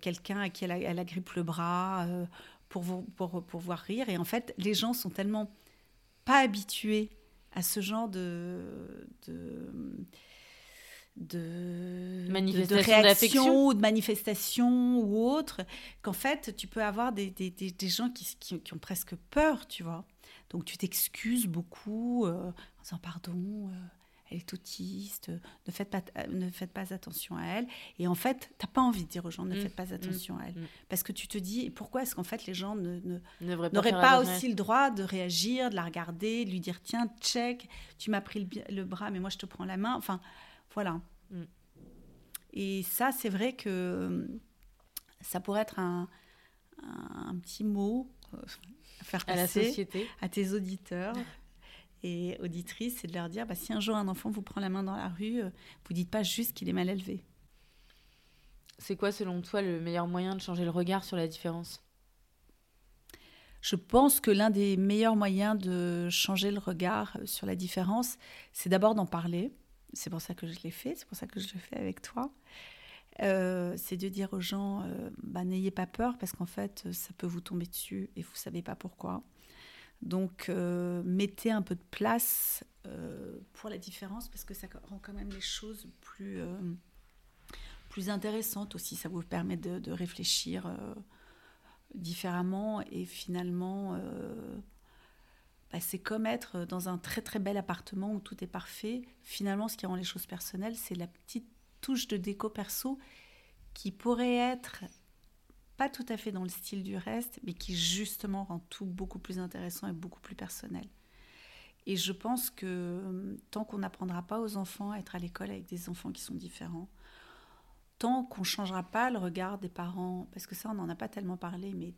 quelqu'un à qui elle, elle, agrippe le bras pour, pour, pour voir rire. Et en fait, les gens sont tellement pas habitués à ce genre de, de de, de, réaction ou de manifestation ou autre, qu'en fait, tu peux avoir des, des, des, gens qui, qui, qui, ont presque peur, tu vois. Donc, tu t'excuses beaucoup euh, en disant pardon. Euh, elle est autiste, ne faites pas, ne faites pas attention à elle. Et en fait, tu n'as pas envie de dire aux gens, ne mmh, faites pas mmh, attention à elle. Mmh. Parce que tu te dis, pourquoi est-ce qu'en fait les gens ne, n'auraient pas, aussi le droit de réagir, de la regarder, de lui dire, tiens, check, tu m'as pris le, bras, mais moi je te prends la main. Enfin, voilà. Et ça, c'est vrai que ça pourrait être un, un, petit mot euh, à faire passer à, la société. à tes auditeurs et auditrices, c'est de leur dire bah, si un jour un enfant vous prend la main dans la rue, euh, vous dites pas juste qu'il est mal élevé. C'est quoi, selon toi, le meilleur moyen de changer le regard sur la différence? Je pense que l'un des meilleurs moyens de changer le regard euh, sur la différence, c'est d'abord d'en parler. C'est pour ça que je l'ai fait, c'est pour ça que je le fais avec toi. Euh, c'est de dire aux gens, bah, n'ayez pas peur parce qu'en fait, ça peut vous tomber dessus et vous savez pas pourquoi. Donc, euh, mettez un peu de place euh, pour la différence parce que ça rend quand même les choses plus, euh, plus intéressantes aussi. Ça vous permet de, réfléchir différemment et finalement, bah, c'est comme être dans un très très bel appartement où tout est parfait. Finalement, ce qui rend les choses personnelles, c'est la petite touche de déco perso qui pourrait être pas tout à fait dans le style du reste, mais qui justement rend tout beaucoup plus intéressant et beaucoup plus personnel. Et je pense que euh, tant qu'on n'apprendra pas aux enfants à être à l'école avec des enfants qui sont différents, tant qu'on ne changera pas le regard des parents, parce que ça on n'en a pas tellement parlé, mais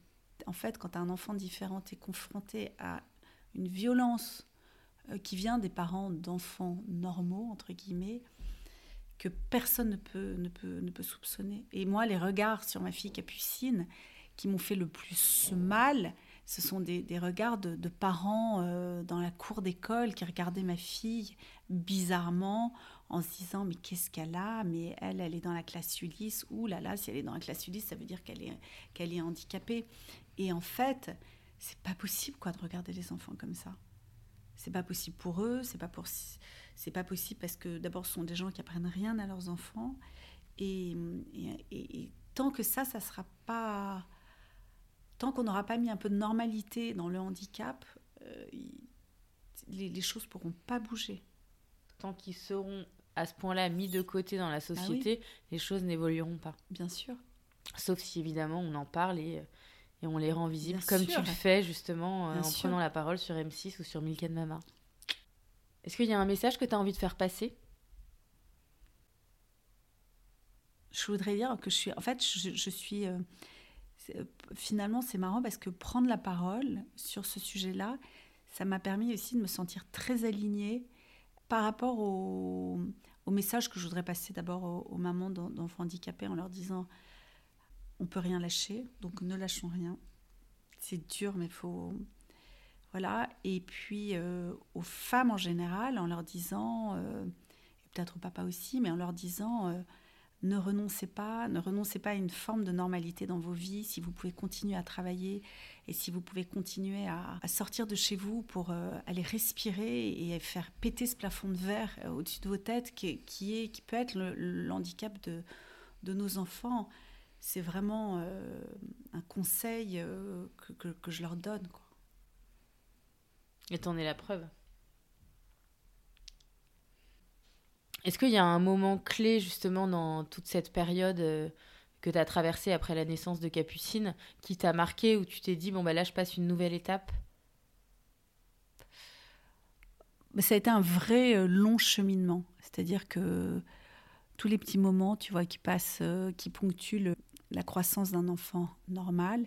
en fait quand un enfant différent est confronté à une violence euh, qui vient des parents d'enfants normaux, entre guillemets, que personne ne peut, ne, peut, ne peut soupçonner. Et moi, les regards sur ma fille Capucine qui m'ont fait le plus mal, ce sont des, des regards de, parents euh, dans la cour d'école qui regardaient ma fille bizarrement en se disant mais qu'est-ce qu'elle a? Mais elle, elle est dans la classe Ulysse. Ouh là là, si elle est dans la classe Ulysse, ça veut dire qu'elle est, qu'elle est handicapée. Et en fait, c'est pas possible quoi de regarder les enfants comme ça. C'est pas possible pour eux, c'est pas pour c'est pas possible parce que d'abord ce sont des gens qui apprennent rien à leurs enfants. Et, et, tant que ça ça sera pas tant qu'on n'aura pas mis un peu de normalité dans le handicap euh, les, les, choses pourront pas bouger. Tant qu'ils seront à ce point-là mis de côté dans la ah société les choses n'évolueront pas. Bien sûr. Sauf si évidemment on en parle et et on les rend visibles comme tu le fais justement euh, en prenant la parole sur M6 ou sur Milk Mama. Est-ce qu'il y a un message que tu as envie de faire passer? Je voudrais dire que je suis. En fait, je, suis. Euh, euh, finalement, c'est marrant parce que prendre la parole sur ce sujet-là, ça m'a permis aussi de me sentir très alignée par rapport au, message que je voudrais passer d'abord aux, aux, mamans d'enfants handicapés en leur disant on peut rien lâcher, donc ne lâchons rien. C'est dur, mais faut voilà. Et puis euh, aux femmes en général, en leur disant, euh, peut-être au papa aussi, mais en leur disant, ne renoncez pas, ne renoncez pas à une forme de normalité dans vos vies. Si vous pouvez continuer à travailler et si vous pouvez continuer à, sortir de chez vous pour euh, aller respirer et faire péter ce plafond de verre euh, au-dessus de vos têtes qui, peut être le, handicap de, de, nos enfants, c'est vraiment euh, un conseil que, je leur donne. Et t'en es la preuve. Est-ce qu'il y a un moment clé justement dans toute cette période euh, que tu as traversée après la naissance de Capucine qui t'a marqué où tu t'es dit bon bah là je passe une nouvelle étape? Ça a été un vrai euh, long cheminement, c'est-à-dire que tous les petits moments, tu vois, qui passent, euh, qui ponctuent la croissance d'un enfant normal,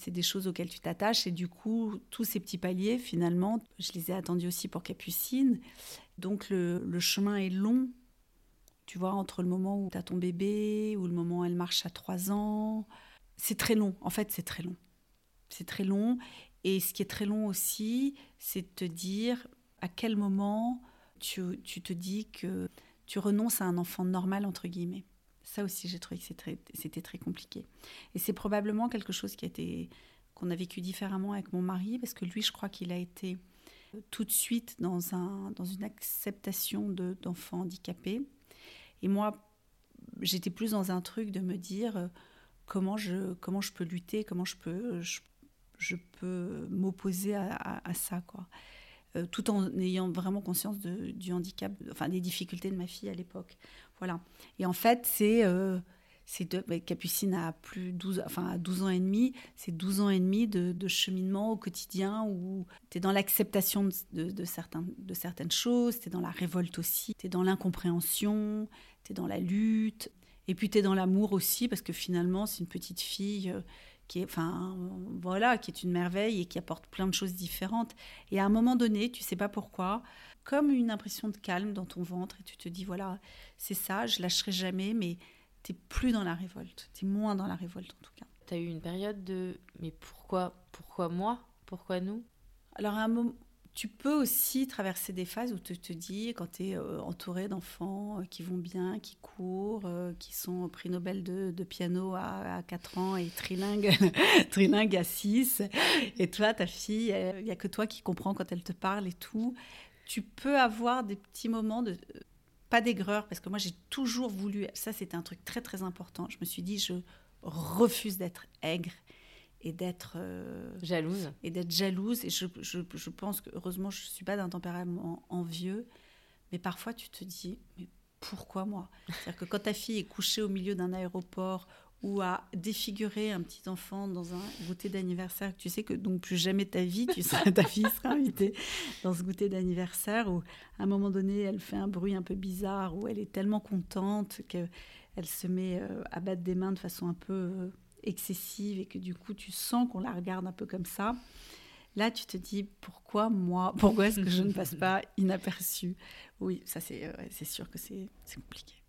c'est des choses auxquelles tu t'attaches et du coup, tous ces petits paliers, finalement, je les ai attendus aussi pour Capucine. Donc le, chemin est long, tu vois, entre le moment où tu as ton bébé, ou le moment où elle marche à 3 ans. C'est très long, en fait, c'est très long. C'est très long. Et ce qui est très long aussi, c'est de te dire à quel moment tu, te dis que tu renonces à un enfant normal, entre guillemets. Ça aussi, j'ai trouvé que c'était très, compliqué. Et c'est probablement quelque chose qui a été qu'on a vécu différemment avec mon mari, parce que lui, je crois qu'il a été tout de suite dans, un, dans une acceptation d'enfants handicapés. Et moi, j'étais plus dans un truc de me dire euh, comment je, comment je peux lutter, comment je peux, je, peux m'opposer à, ça, quoi. Euh, tout en ayant vraiment conscience de, du handicap, enfin des difficultés de ma fille à l'époque. Et en fait, c'est euh, Capucine a plus 12, enfin à 12 ans et demi, c'est 12 ans et demi de, cheminement au quotidien où tu es dans l'acceptation de certaines choses, tu es dans la révolte aussi, tu es dans l'incompréhension, tu es dans la lutte, et puis tu es dans l'amour aussi, parce que finalement, c'est une petite fille euh, qui est, enfin, voilà, qui est une merveille et qui apporte plein de choses différentes. Et à un moment donné, tu sais pas pourquoi, comme une impression de calme dans ton ventre, et tu te dis, voilà, c'est ça, je lâcherai jamais, mais t'es plus dans la révolte, t'es moins dans la révolte en tout cas. T'as eu une période de mais pourquoi pourquoi moi? Pourquoi nous? Alors à un moment tu peux aussi traverser des phases où tu te dis, quand tu es euh, entouré d'enfants euh, qui vont bien, qui courent, euh, qui sont prix Nobel de, de piano à, à, 4 ans et trilingue, trilingue à 6, et toi, ta fille, il n'y a que toi qui comprends quand elle te parle et tout. Tu peux avoir des petits moments de pas d'aigreur, parce que moi j'ai toujours voulu, ça c'était un truc très très important, je me suis dit je refuse d'être aigre et d'être euh, jalouse. Et d'être jalouse, et je, je, je, pense que heureusement je ne suis pas d'un tempérament envieux, mais parfois tu te dis, mais pourquoi moi? C'est-à-dire que quand ta fille est couchée au milieu d'un aéroport ou à défigurer un petit enfant dans un goûter d'anniversaire, tu sais que donc plus jamais ta vie, tu seras, ta fille sera invitée dans ce goûter d'anniversaire où à un moment donné elle fait un bruit un peu bizarre, où elle est tellement contente qu'elle se met euh, à battre des mains de façon un peu euh, excessive et que du coup tu sens qu'on la regarde un peu comme ça. Là, tu te dis pourquoi moi Pourquoi est-ce que je ne passe pas inaperçu Oui, ça euh, c'est sûr que c'est compliqué.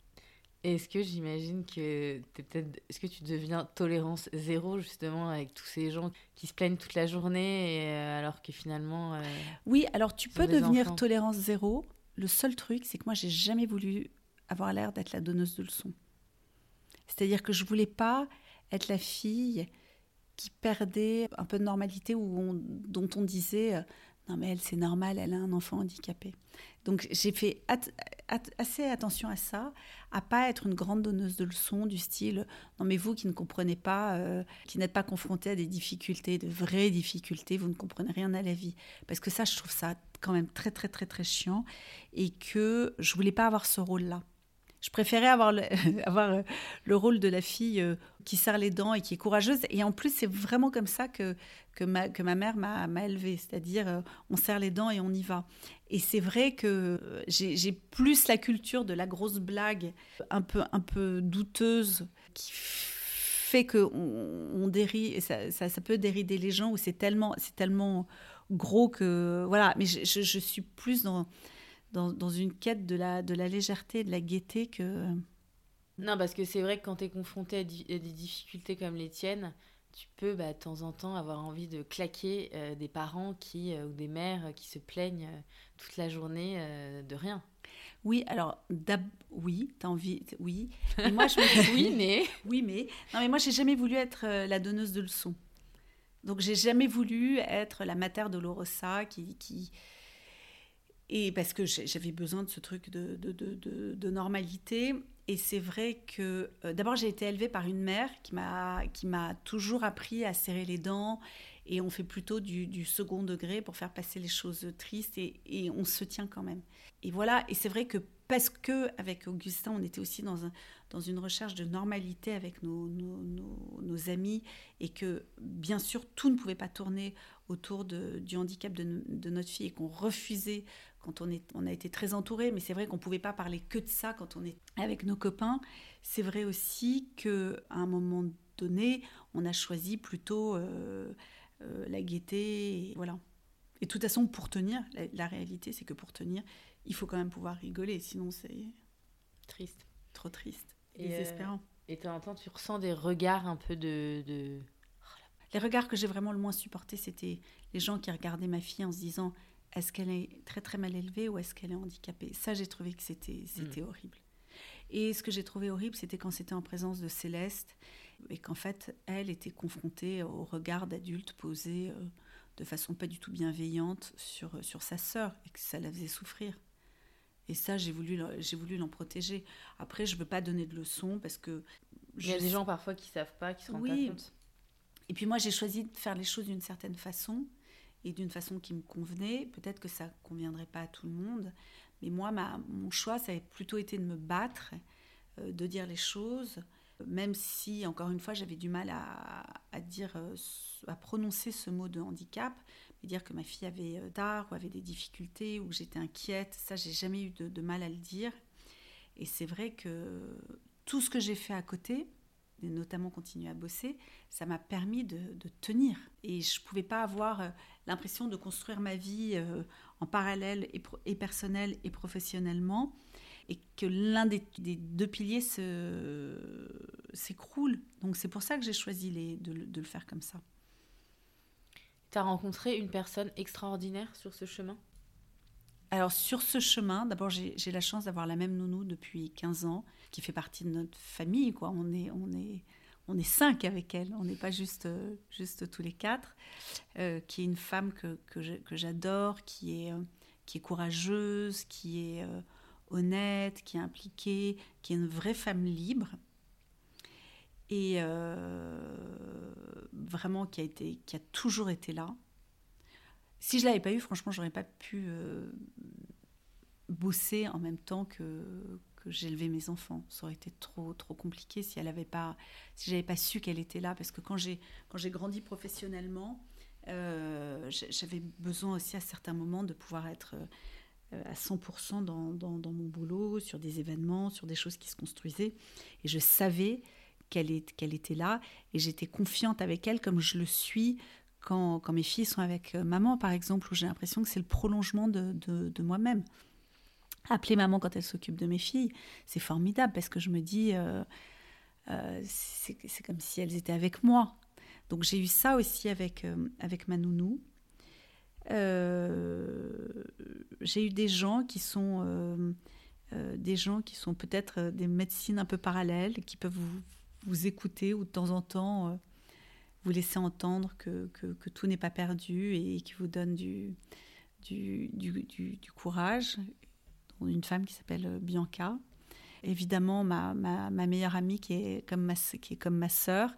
Est-ce que j'imagine que es peut-être, est-ce que tu deviens tolérance zéro justement avec tous ces gens qui se plaignent toute la journée euh, alors que finalement. Euh, oui, alors tu peux devenir tolérance zéro. Le seul truc, c'est que moi, j'ai jamais voulu avoir l'air d'être la donneuse de leçons. C'est-à-dire que je voulais pas être la fille qui perdait un peu de normalité ou dont on disait euh, non mais elle c'est normal, elle a un enfant handicapé. Donc j'ai fait assez attention à ça, à pas être une grande donneuse de leçons du style non mais vous qui ne comprenez pas, euh, qui n'êtes pas confronté à des difficultés, de vraies difficultés, vous ne comprenez rien à la vie. Parce que ça, je trouve ça quand même très très très très chiant et que je voulais pas avoir ce rôle-là. Je préférais avoir le, euh, le rôle de la fille euh, qui serre les dents et qui est courageuse. Et en plus, c'est vraiment comme ça que, que, ma, que ma mère m'a élevée. C'est-à-dire, euh, on serre les dents et on y va. Et c'est vrai que j'ai plus la culture de la grosse blague un peu, un peu douteuse qui fait que on, dérit, ça, ça, ça, peut dérider les gens où c'est tellement, tellement gros que... Voilà, mais je, je suis plus dans dans, une quête de la, de la légèreté, de la gaieté que... Non, parce que c'est vrai que quand tu es confronté à, des difficultés comme les tiennes, tu peux bah, de temps en temps avoir envie de claquer euh, des parents qui, euh, ou des mères qui se plaignent euh, toute la journée de rien. Oui, alors, oui, tu as envie, oui. moi, je oui, mais. Oui, mais. Non, mais moi, j'ai jamais voulu être la donneuse de leçons. Donc, j'ai jamais voulu être la mater dolorosa qui, qui, et parce que j'avais besoin de ce truc de, de, de, de normalité. Et c'est vrai que euh, d'abord j'ai été élevée par une mère qui m'a qui m'a toujours appris à serrer les dents et on fait plutôt du, second degré pour faire passer les choses tristes et, on se tient quand même. Et voilà, et c'est vrai que parce que avec Augustin, on était aussi dans, un, dans une recherche de normalité avec nos, nos, amis et que bien sûr tout ne pouvait pas tourner autour du handicap de, notre fille et qu'on refusait quand on, est, on a été très entouré, mais c'est vrai qu'on ne pouvait pas parler que de ça quand on est avec nos copains. C'est vrai aussi qu'à un moment donné, on a choisi plutôt euh, euh, la gaieté. Et voilà. Et de toute façon, pour tenir, la, la réalité, c'est que pour tenir, il faut quand même pouvoir rigoler, sinon c'est triste. Trop triste, et désespérant. Euh, et de temps en temps, tu ressens des regards un peu de... de... Les regards que j'ai vraiment le moins supportés, c'était les gens qui regardaient ma fille en se disant est-ce qu'elle est très très mal élevée ou est-ce qu'elle est handicapée? Ça, j'ai trouvé que c'était c'était mm. horrible. Et ce que j'ai trouvé horrible, c'était quand c'était en présence de Céleste et qu'en fait, elle était confrontée au regard d'adultes posés euh, de façon pas du tout bienveillante sur, sur sa sœur et que ça la faisait souffrir. Et ça, j'ai voulu, j'ai voulu l'en protéger. Après, je veux pas donner de leçons parce que... Il y a des gens parfois qui savent pas, qui se rendent pas compte. Et puis moi, j'ai choisi de faire les choses d'une certaine façon et d'une façon qui me convenait. Peut-être que ça conviendrait pas à tout le monde, mais moi, ma, mon choix, ça a plutôt été de me battre, euh, de dire les choses, même si, encore une fois, j'avais du mal à, à, dire, euh, à prononcer ce mot de handicap, mais dire que ma fille avait euh, d'art ou avait des difficultés ou que j'étais inquiète, ça, j'ai jamais eu de, de, mal à le dire. Et c'est vrai que tout ce que j'ai fait à côté, notamment continuer à bosser, ça m'a permis de, tenir. Et je ne pouvais pas avoir euh, l'impression de construire ma vie euh, en parallèle et, et, personnel et professionnellement, et que l'un des, deux piliers s'écroule. Donc c'est pour ça que j'ai choisi de, de, le faire comme ça. Tu as rencontré une personne extraordinaire sur ce chemin? Alors sur ce chemin, d'abord j'ai la chance d'avoir la même nounou depuis 15 ans, qui fait partie de notre famille. Quoi. On, est, on, est, on est cinq avec elle, on n'est pas juste, juste tous les quatre, euh, qui est une femme que, que j'adore, qui est, qui est courageuse, qui est euh, honnête, qui est impliquée, qui est une vraie femme libre. Et euh, vraiment qui a, été, qui a toujours été là, si je l'avais pas eu, franchement, j'aurais pas pu euh, bosser en même temps que, j'élevais mes enfants. Ça aurait été trop trop compliqué si elle avait pas, si j'avais pas su qu'elle était là. Parce que quand j'ai quand j'ai grandi professionnellement, euh, j'avais besoin aussi à certains moments de pouvoir être euh, à 100% dans, dans, mon boulot, sur des événements, sur des choses qui se construisaient. Et je savais qu'elle qu'elle était là et j'étais confiante avec elle comme je le suis quand, mes filles sont avec euh, maman, par exemple, où j'ai l'impression que c'est le prolongement de, moi-même. Appeler maman quand elle s'occupe de mes filles, c'est formidable parce que je me dis, euh, euh, c'est comme si elles étaient avec moi. Donc j'ai eu ça aussi avec, euh, ma nounou. J'ai eu des gens qui sont des gens sont peut-être des médecines un peu parallèles, qui peuvent vous, vous écouter ou de temps en temps vous laissez entendre que, que, tout n'est pas perdu et qui vous donne du, du, courage. Une femme qui s'appelle euh, Bianca. Évidemment, ma, ma, ma, meilleure amie qui est comme ma, qui est comme ma sœur,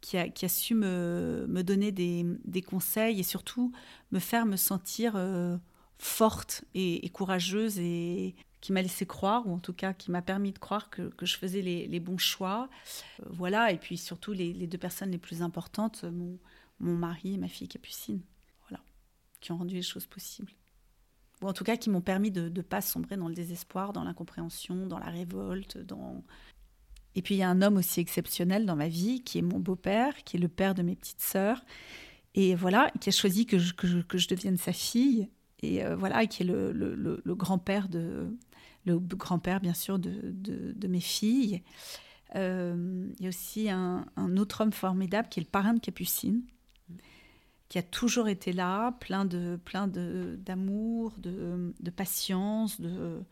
qui a, qui a su me, me donner des, des, conseils et surtout me faire me sentir euh, forte et, et, courageuse et, qui m'a laissé croire, ou en tout cas qui m'a permis de croire que, je faisais les, bons choix. Euh, voilà, et puis surtout les, deux personnes les plus importantes, mon, mon mari et ma fille Capucine, voilà, qui ont rendu les choses possibles. Ou en tout cas qui m'ont permis de ne pas sombrer dans le désespoir, dans l'incompréhension, dans la révolte. Dans... Et puis il y a un homme aussi exceptionnel dans ma vie, qui est mon beau-père, qui est le père de mes petites sœurs, et voilà, qui a choisi que je, que je, devienne sa fille, et euh, voilà, qui est le grand-père de, le grand-père, bien sûr, de, de, de mes filles. Euh, il y a aussi un, autre homme formidable qui est le parrain de Capucine, qui a toujours été là, plein de plein de d'amour, de, de, patience, de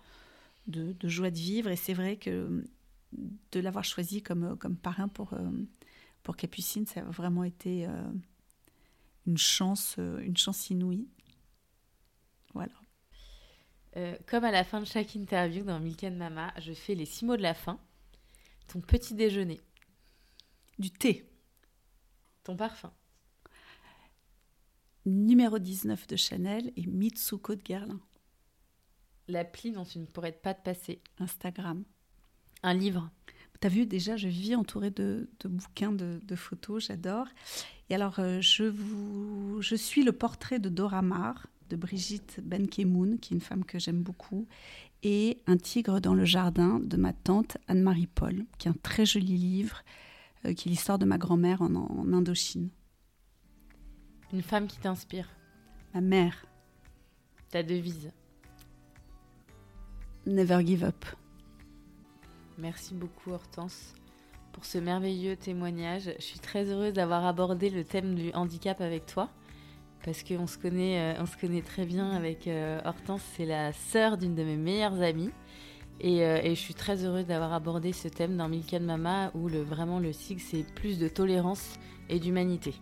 de, joie de vivre. Et c'est vrai que de l'avoir choisi comme, comme parrain pour, pour Capucine, ça a vraiment été une, chance, une chance inouïe. Voilà. Comme à la fin de chaque interview dans Milk Mama, je fais les six mots de la fin. Ton petit déjeuner. Du thé. Ton parfum. Numéro 19 de Chanel et Mitsuko de Guerlain. L'appli dont tu ne pourrais pas te passer. Instagram. Un livre. T'as vu, déjà, je vis entourée de, bouquins, de, photos, j'adore. Et alors, euh, je, vous, je suis le portrait de Dora Maar, de Brigitte Benkemoun, qui est une femme que j'aime beaucoup, et Un tigre dans le jardin de ma tante Anne-Marie Paul, qui est un très joli livre, euh, qui est l'histoire de ma grand-mère en, en Indochine. Une femme qui t'inspire. Ma mère. Ta devise. Never give up. Merci beaucoup Hortense pour ce merveilleux témoignage. Je suis très heureuse d'avoir abordé le thème du handicap avec toi parce qu'on se connaît, euh, se connaît très bien avec euh, Hortense. C'est la sœur d'une de mes meilleures amies. Euh, et, je suis très heureuse d'avoir abordé ce thème dans Milk Mama où le, vraiment le SIG c'est plus de tolérance et d'humanité.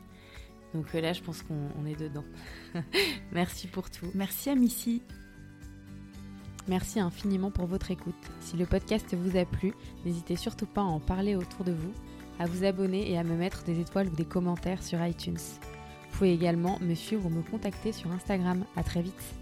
Donc là, je pense qu'on est dedans. Merci pour tout. Merci à Missy. Merci infiniment pour votre écoute. Si le podcast vous a plu, n'hésitez surtout pas à en parler autour de vous, à vous abonner et à me mettre des étoiles ou des commentaires sur iTunes. Vous pouvez également me suivre ou me contacter sur Instagram. À très vite.